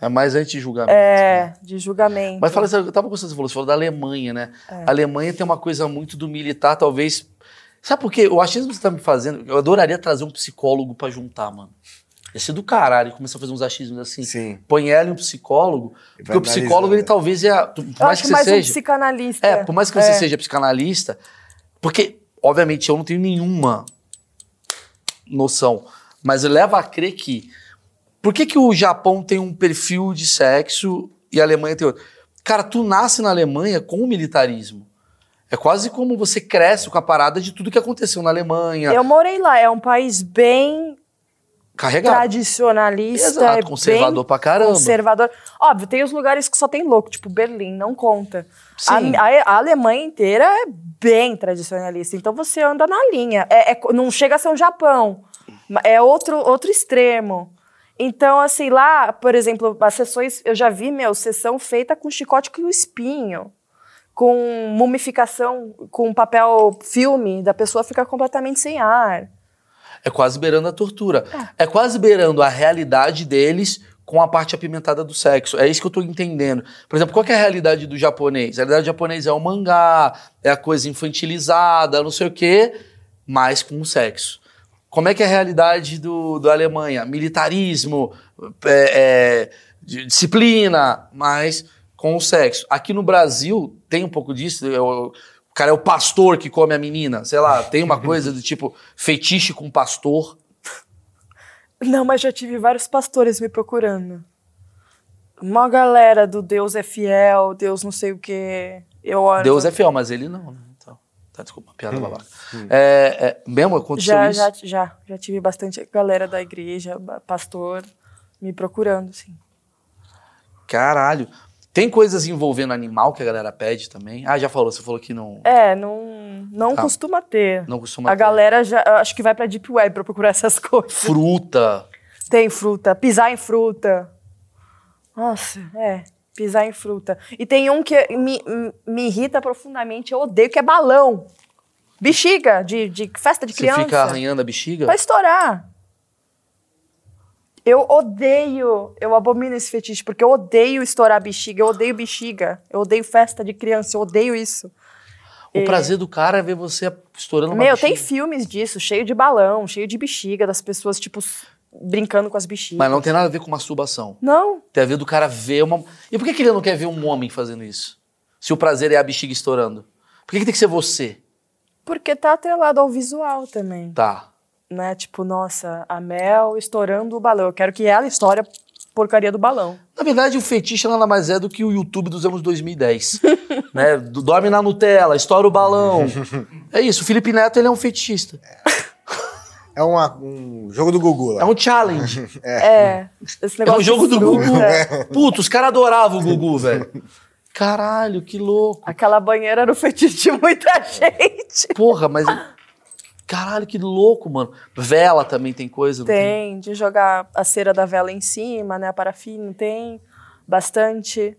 É mais anti-julgamento. É, de julgamento. Mas fala, eu tava gostando, você falou, você falou da Alemanha, né? A Alemanha tem uma coisa muito do militar, talvez. Sabe por quê? O achismo que você tá me fazendo, eu adoraria trazer um psicólogo pra juntar, mano. Ia ser do caralho começar a fazer uns achismos assim. Sim. Põe ela e um psicólogo. Porque o psicólogo, ele talvez é. Por Eu mais acho que você mais um seja. psicanalista. É, por mais que você É. seja psicanalista, porque, obviamente, eu não tenho nenhuma noção, mas leva a crer que. Por que, que o Japão tem um perfil de sexo e a Alemanha tem outro? Cara, tu nasce na Alemanha com o militarismo. É quase como você cresce com a parada de tudo que aconteceu na Alemanha. Eu morei lá, é um país bem Carregado. tradicionalista. Exato, é conservador bem pra caramba. Conservador. Óbvio, tem os lugares que só tem louco, tipo Berlim, não conta. A, Sim. a- a Alemanha inteira é bem tradicionalista, então você anda na linha. É, é- não chega a ser um Japão, é outro, outro extremo. Então, assim, lá, por exemplo, as sessões, eu já vi, meu, sessão feita com chicote com espinho, com mumificação, com papel filme, da pessoa ficar completamente sem ar. É quase beirando a tortura. É. quase beirando a realidade deles com a parte apimentada do sexo. É isso que eu tô entendendo. Por exemplo, qual é a realidade do japonês? A realidade do japonês é o mangá, é a coisa infantilizada, não sei o quê, mas com o sexo. Como é que é a realidade do, do Alemanha? Militarismo, é, é, disciplina, mas com o sexo. Aqui no Brasil tem um pouco disso. eu- o cara é o pastor que come a menina, sei lá, tem uma coisa do tipo fetiche com pastor. Não, mas já tive vários pastores me procurando. Uma galera do Deus é fiel, Deus não sei o quê. Eu oro. Deus é fiel, mas ele não, né? Então, tá, desculpa, piada babaca. É, é, mesmo aconteceu já, isso? já, já, já tive bastante galera da igreja, pastor, me procurando, sim. Caralho. Tem coisas envolvendo animal que a galera pede também? Ah, já falou, você falou que não, É, não, não Tá. costuma ter. não costuma A ter. galera já, acho que vai pra Deep Web pra procurar essas coisas. Fruta. Tem fruta, pisar em fruta. Nossa, é, pisar em fruta. E tem um que me, me irrita profundamente, eu odeio, que é balão. Bexiga, de, de festa de Você criança. fica arranhando a bexiga? Vai estourar. Eu odeio, eu abomino esse fetiche, porque eu odeio estourar bexiga, eu odeio bexiga, eu odeio festa de criança, eu odeio isso. O prazer do cara é ver você estourando uma Meu, bexiga. tem filmes disso, cheio de balão, cheio de bexiga, das pessoas, tipo, brincando com as bexigas. Mas não tem nada a ver com masturbação. Não, Tem a ver do cara ver uma. E por que, que ele não quer ver um homem fazendo isso? Se o prazer é a bexiga estourando. Por que, que tem que ser você? porque tá atrelado ao visual também. Tá. Né? Tipo, nossa, a Mel estourando o balão. Eu quero que ela estoure a porcaria do balão. Na verdade, o fetiche nada mais é do que o YouTube dos anos 2010. né? Do- Dorme na Nutella, estoura o balão. É isso, o Felipe Neto ele é um fetichista. É uma- um jogo do Gugu lá. É um challenge. É. Esse É negócio um jogo do. Gugu. Putz, os caras adoravam o Gugu, velho. Caralho, que louco. Aquela banheira era o fetiche de muita gente. Porra, mas. Caralho, que louco, mano. Vela também tem coisa. não Tem, de jogar a cera da vela em cima, né? A parafina, tem bastante.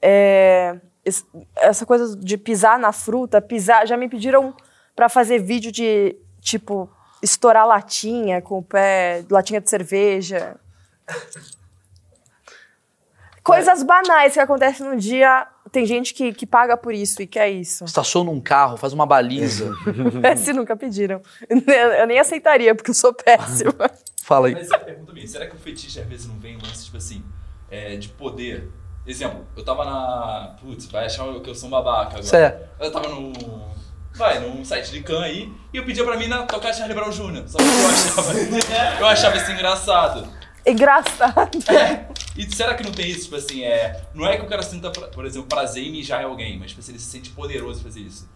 É, es- essa coisa de pisar na fruta, pisar. Já me pediram pra fazer vídeo de, tipo, estourar latinha com o pé, latinha de cerveja. Coisas banais que acontecem no dia. Tem gente que, que paga por isso e quer isso. Estaciona um carro, faz uma baliza. Esse nunca pediram. Eu nem aceitaria, porque eu sou péssima. Fala aí. Mas essa pergunta minha, será que o fetiche às vezes não vem um lance, tipo assim, é, de poder? Exemplo, eu tava na. Putz, vai achar que eu sou um babaca agora. Certo. Eu tava no. Vai, num site de can aí, e eu pedia pra mim na, tocar Charlie Brown Jr. Só que eu achava, eu achava isso engraçado. Engraçado. E será que não tem isso, tipo assim, é. Não é que o cara sinta, por exemplo, prazer em mijar alguém, mas tipo assim, ele se sente poderoso em fazer isso.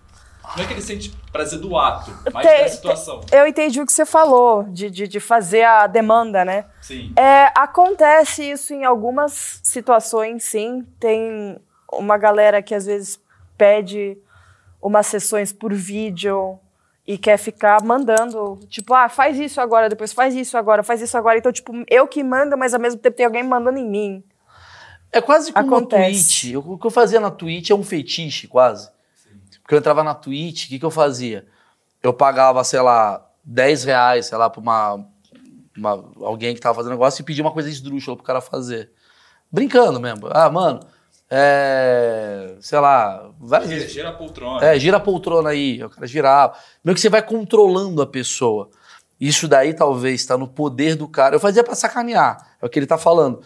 Não é que ele sente prazer do ato, mas Tem- da situação. Eu entendi o que você falou, de, de, de fazer a demanda, né? Sim. É, acontece isso em algumas situações, sim. Tem uma galera que às vezes pede umas sessões por vídeo e quer ficar mandando, tipo, ah, faz isso agora, depois faz isso agora, faz isso agora. Então, tipo, eu que mando, mas ao mesmo tempo tem alguém mandando em mim. É quase como Acontece. a Twitch. O que eu fazia na Twitch é um fetiche, quase. Porque eu entrava na Twitch, o que, que eu fazia? Eu pagava, sei lá, 10 reais, sei lá, pra uma, uma- alguém que tava fazendo negócio e pedia uma coisa esdrúxula pro cara fazer. Brincando mesmo. Ah, mano, é. Sei lá, várias Gira, vezes. gira a poltrona. É, gira a poltrona aí, o cara girava. Meio que você vai controlando a pessoa. Isso daí talvez está no poder do cara. Eu fazia pra sacanear, é o que ele tá falando.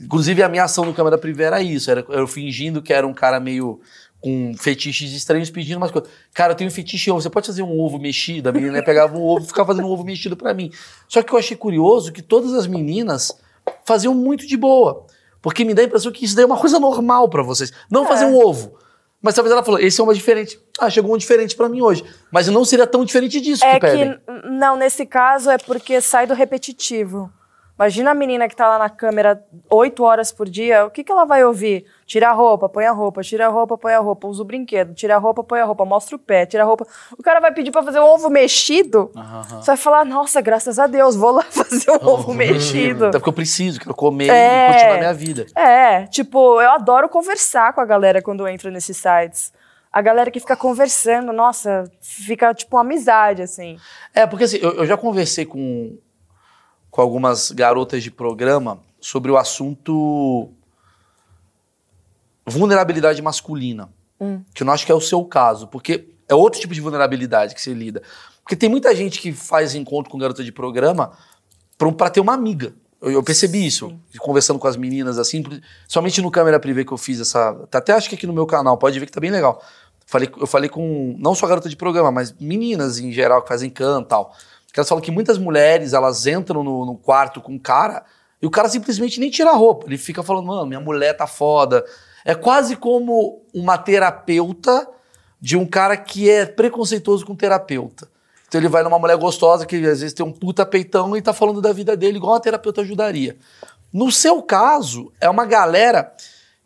Inclusive a minha ação no câmera privê era isso, era eu fingindo que era um cara meio com fetiches estranhos pedindo umas coisas. Cara, eu tenho um fetiche ovo, você pode fazer um ovo mexido? A menina pegava um ovo e ficava fazendo um ovo mexido pra mim. Só que eu achei curioso que todas as meninas faziam muito de boa. Porque me dá a impressão que isso daí é uma coisa normal pra vocês. Não É. fazer um ovo. Mas talvez ela falou, esse é uma diferente. Ah, chegou um diferente pra mim hoje. Mas não seria tão diferente disso É que pedem. que, não, nesse caso é porque sai do repetitivo. Imagina a menina que tá lá na câmera oito horas por dia, o que, que ela vai ouvir? Tira a roupa, põe a roupa, tira a roupa, põe a roupa, usa o brinquedo, tira a roupa, põe a roupa, mostra o pé, tira a roupa. O cara vai pedir pra fazer um ovo mexido, você vai falar, nossa, graças a Deus, vou lá fazer um ovo mexido. Até porque eu preciso, quero comer É. e continuar minha vida. É, tipo, eu adoro conversar com a galera quando eu entro nesses sites. A galera que fica conversando, nossa, fica tipo uma amizade, assim. É, porque assim, eu, eu já conversei com, com algumas garotas de programa sobre o assunto vulnerabilidade masculina. Que eu não acho que é o seu caso, porque é outro tipo de vulnerabilidade que você lida. Porque tem muita gente que faz encontro com garota de programa pra, pra ter uma amiga. Eu, eu percebi isso, conversando com as meninas assim, somente no câmera privê que eu fiz essa. tá Até acho que aqui no meu canal, pode ver que tá bem legal. Falei, eu falei com não só garota de programa, mas meninas em geral que fazem canto e tal. Que elas falam que muitas mulheres, elas entram no, no quarto com o cara e o cara simplesmente nem tira a roupa. Ele fica falando, mano, minha mulher tá foda. É quase como uma terapeuta de um cara que é preconceituoso com terapeuta. Então ele vai numa mulher gostosa que às vezes tem um puta peitão e tá falando da vida dele igual a terapeuta ajudaria. No seu caso, é uma galera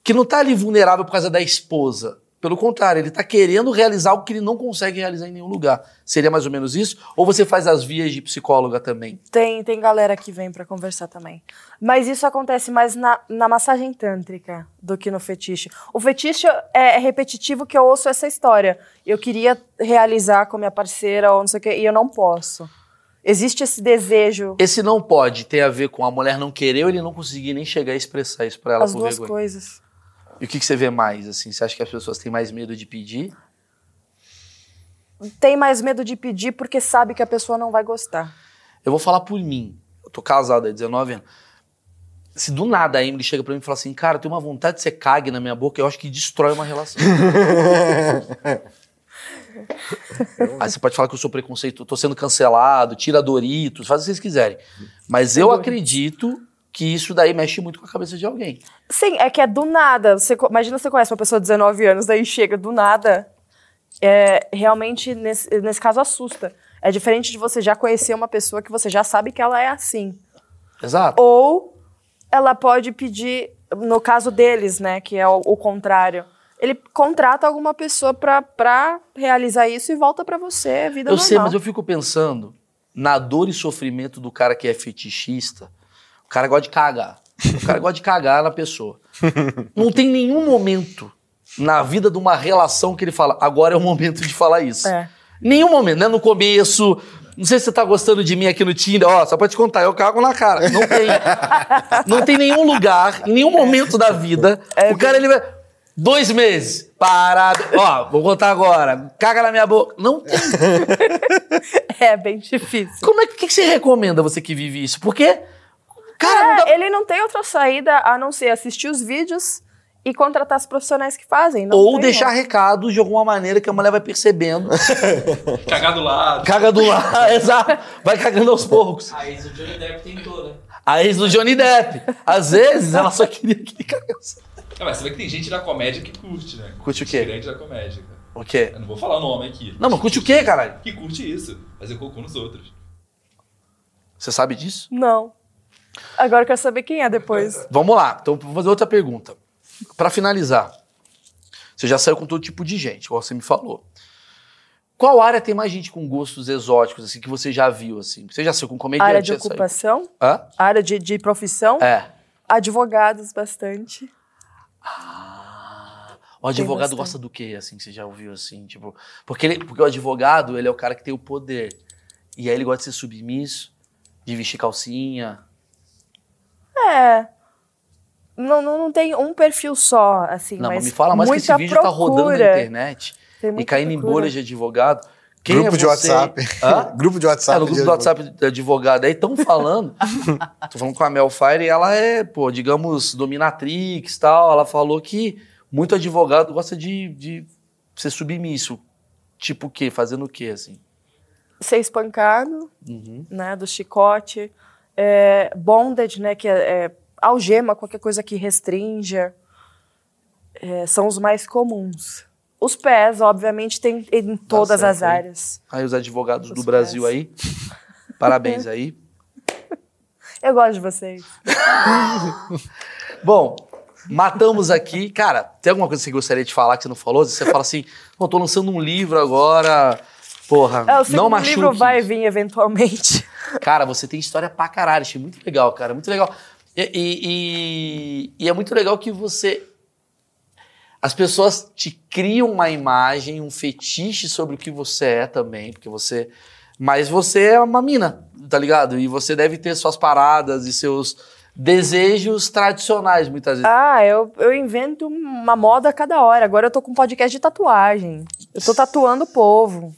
que não tá ali vulnerável por causa da esposa. Pelo contrário, ele tá querendo realizar algo que ele não consegue realizar em nenhum lugar. Seria mais ou menos isso? Ou você faz as vias de psicóloga também? Tem, tem galera que vem pra conversar também. Mas isso acontece mais na, na massagem tântrica do que no fetiche. O fetiche é, é repetitivo que eu ouço essa história. Eu queria realizar com minha parceira ou não sei o quê, e eu não posso. Existe esse desejo, Esse não pode ter a ver com a mulher não querer ou ele não conseguir nem chegar a expressar isso pra ela as duas vergonha. coisas. E o que, que você vê mais, assim? Você acha que as pessoas têm mais medo de pedir? Tem mais medo de pedir porque sabe que a pessoa não vai gostar. Eu vou falar por mim. Eu tô casado há 19 anos. Se do nada a Emily chega pra mim e fala assim, cara, tenho uma vontade de ser cague na minha boca, eu acho que destrói uma relação. Aí você pode falar que eu sou preconceito, tô sendo cancelado, tira Doritos, faz o que vocês quiserem. Mas eu acredito que isso daí mexe muito com a cabeça de alguém. Sim, é que é do nada. Você, imagina você conhece uma pessoa de 19 anos, daí chega do nada. É, realmente, nesse, nesse caso, assusta. É diferente de você já conhecer uma pessoa que você já sabe que ela é assim. Exato. Ou ela pode pedir, no caso deles, né, que é o, o contrário. Ele contrata alguma pessoa pra, pra realizar isso e volta pra você, é vida Eu normal. sei, mas eu fico pensando na dor e sofrimento do cara que é fetichista. O cara gosta de cagar. O cara gosta de cagar na pessoa. Não tem nenhum momento na vida de uma relação que ele fala, agora é o momento de falar isso. É. Nenhum momento, né? No começo. Não sei se você tá gostando de mim aqui no Tinder. Ó, só pra te contar, eu cago na cara. Não tem. não tem nenhum lugar, em nenhum momento da vida. o cara, ele vai. Dois meses. Parado. Ó, vou contar agora. Caga na minha boca. Não tem. É bem difícil. Como é que, que você recomenda você que vive isso? Porque. Cara, não dá- É, ele não tem outra saída a não ser assistir os vídeos e contratar os profissionais que fazem. não Ou tem deixar outra. recados de alguma maneira que a mulher vai percebendo. Cagar do lado. Caga do lado, exato. Vai cagando aos poucos. A ex do Johnny Depp tentou, né? A ex do Johnny Depp. Às vezes ela só queria que ele cagasse. Ah, mas você vê que tem gente da comédia que curte, né? Curte o quê? Grande da comédia, cara. O quê? Eu não vou falar o nome aqui. Não, mas curte o quê, caralho? Que curte isso. Fazer cocô nos outros. Você sabe disso? Não. Agora eu quero saber quem é depois. Vamos lá. Então, vou fazer outra pergunta. Pra finalizar, você já saiu com todo tipo de gente, igual você me falou. Qual área tem mais gente com gostos exóticos, assim, que você já viu, assim? Você já saiu com comediante? Área de saiu? ocupação, Hã? área de, de profissão, É. advogados bastante. O advogado bastante. gosta do quê, assim, que você já ouviu, assim? Tipo, porque, ele, porque o advogado, ele é o cara que tem o poder. E aí ele gosta de ser submisso, de vestir calcinha. É. Não, não, não tem um perfil só, assim, Não, mas mas me fala mais que esse vídeo tá rodando na procura. internet e caindo em procura. bolhas de advogado. Quem grupo é de você? WhatsApp. Hã? grupo de É, WhatsApp. no grupo de- do WhatsApp de advogado aí estão falando. Tô falando com a Mel Fire e ela é, pô, digamos, dominatrix e tal. Ela falou que muito advogado gosta de, de ser submisso. Tipo o quê? Fazendo o quê, assim? Ser espancado, Uhum. né, do chicote. É, bondage, né, que é, é algema, qualquer coisa que restrinja. É, são os mais comuns. Os pés, obviamente, tem em todas certo, as hein? áreas. Aí os advogados Os do Brasil pés. aí, parabéns aí. Eu gosto de vocês. Bom, matamos aqui. Cara, tem alguma coisa que você gostaria de falar que você não falou? Você fala assim, "Pô, tô lançando um livro agora. Porra, É, o não machuque. livro vai vir eventualmente. Cara, você tem história pra caralho. Achei muito legal, cara. Muito legal. E, e- e- e é muito legal que você. As pessoas te criam uma imagem, um fetiche sobre o que você é também, porque você. Mas você é uma mina, tá ligado? E você deve ter suas paradas e seus desejos tradicionais, muitas vezes. Ah, eu, eu invento uma moda a cada hora. Agora eu tô com um podcast de tatuagem. Eu tô tatuando o povo.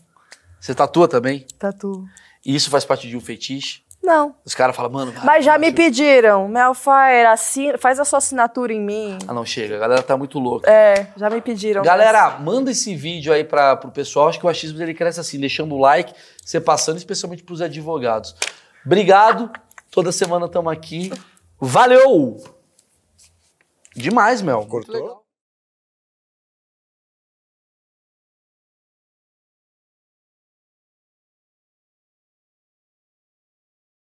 Você tatua também? Tatu. E isso faz parte de um fetiche? Não. Os caras falam, mano. vai, Mas já vai, me pediram, Melfire, assina, faz a sua assinatura em mim. Ah, não, chega. A galera tá muito louca. É, já me pediram. Galera, manda esse vídeo aí para pro pessoal. Acho que o achismo dele cresce assim, deixando o like, você passando, especialmente pros advogados. Obrigado. Toda semana estamos aqui. Valeu! Demais, Mel. Cortou?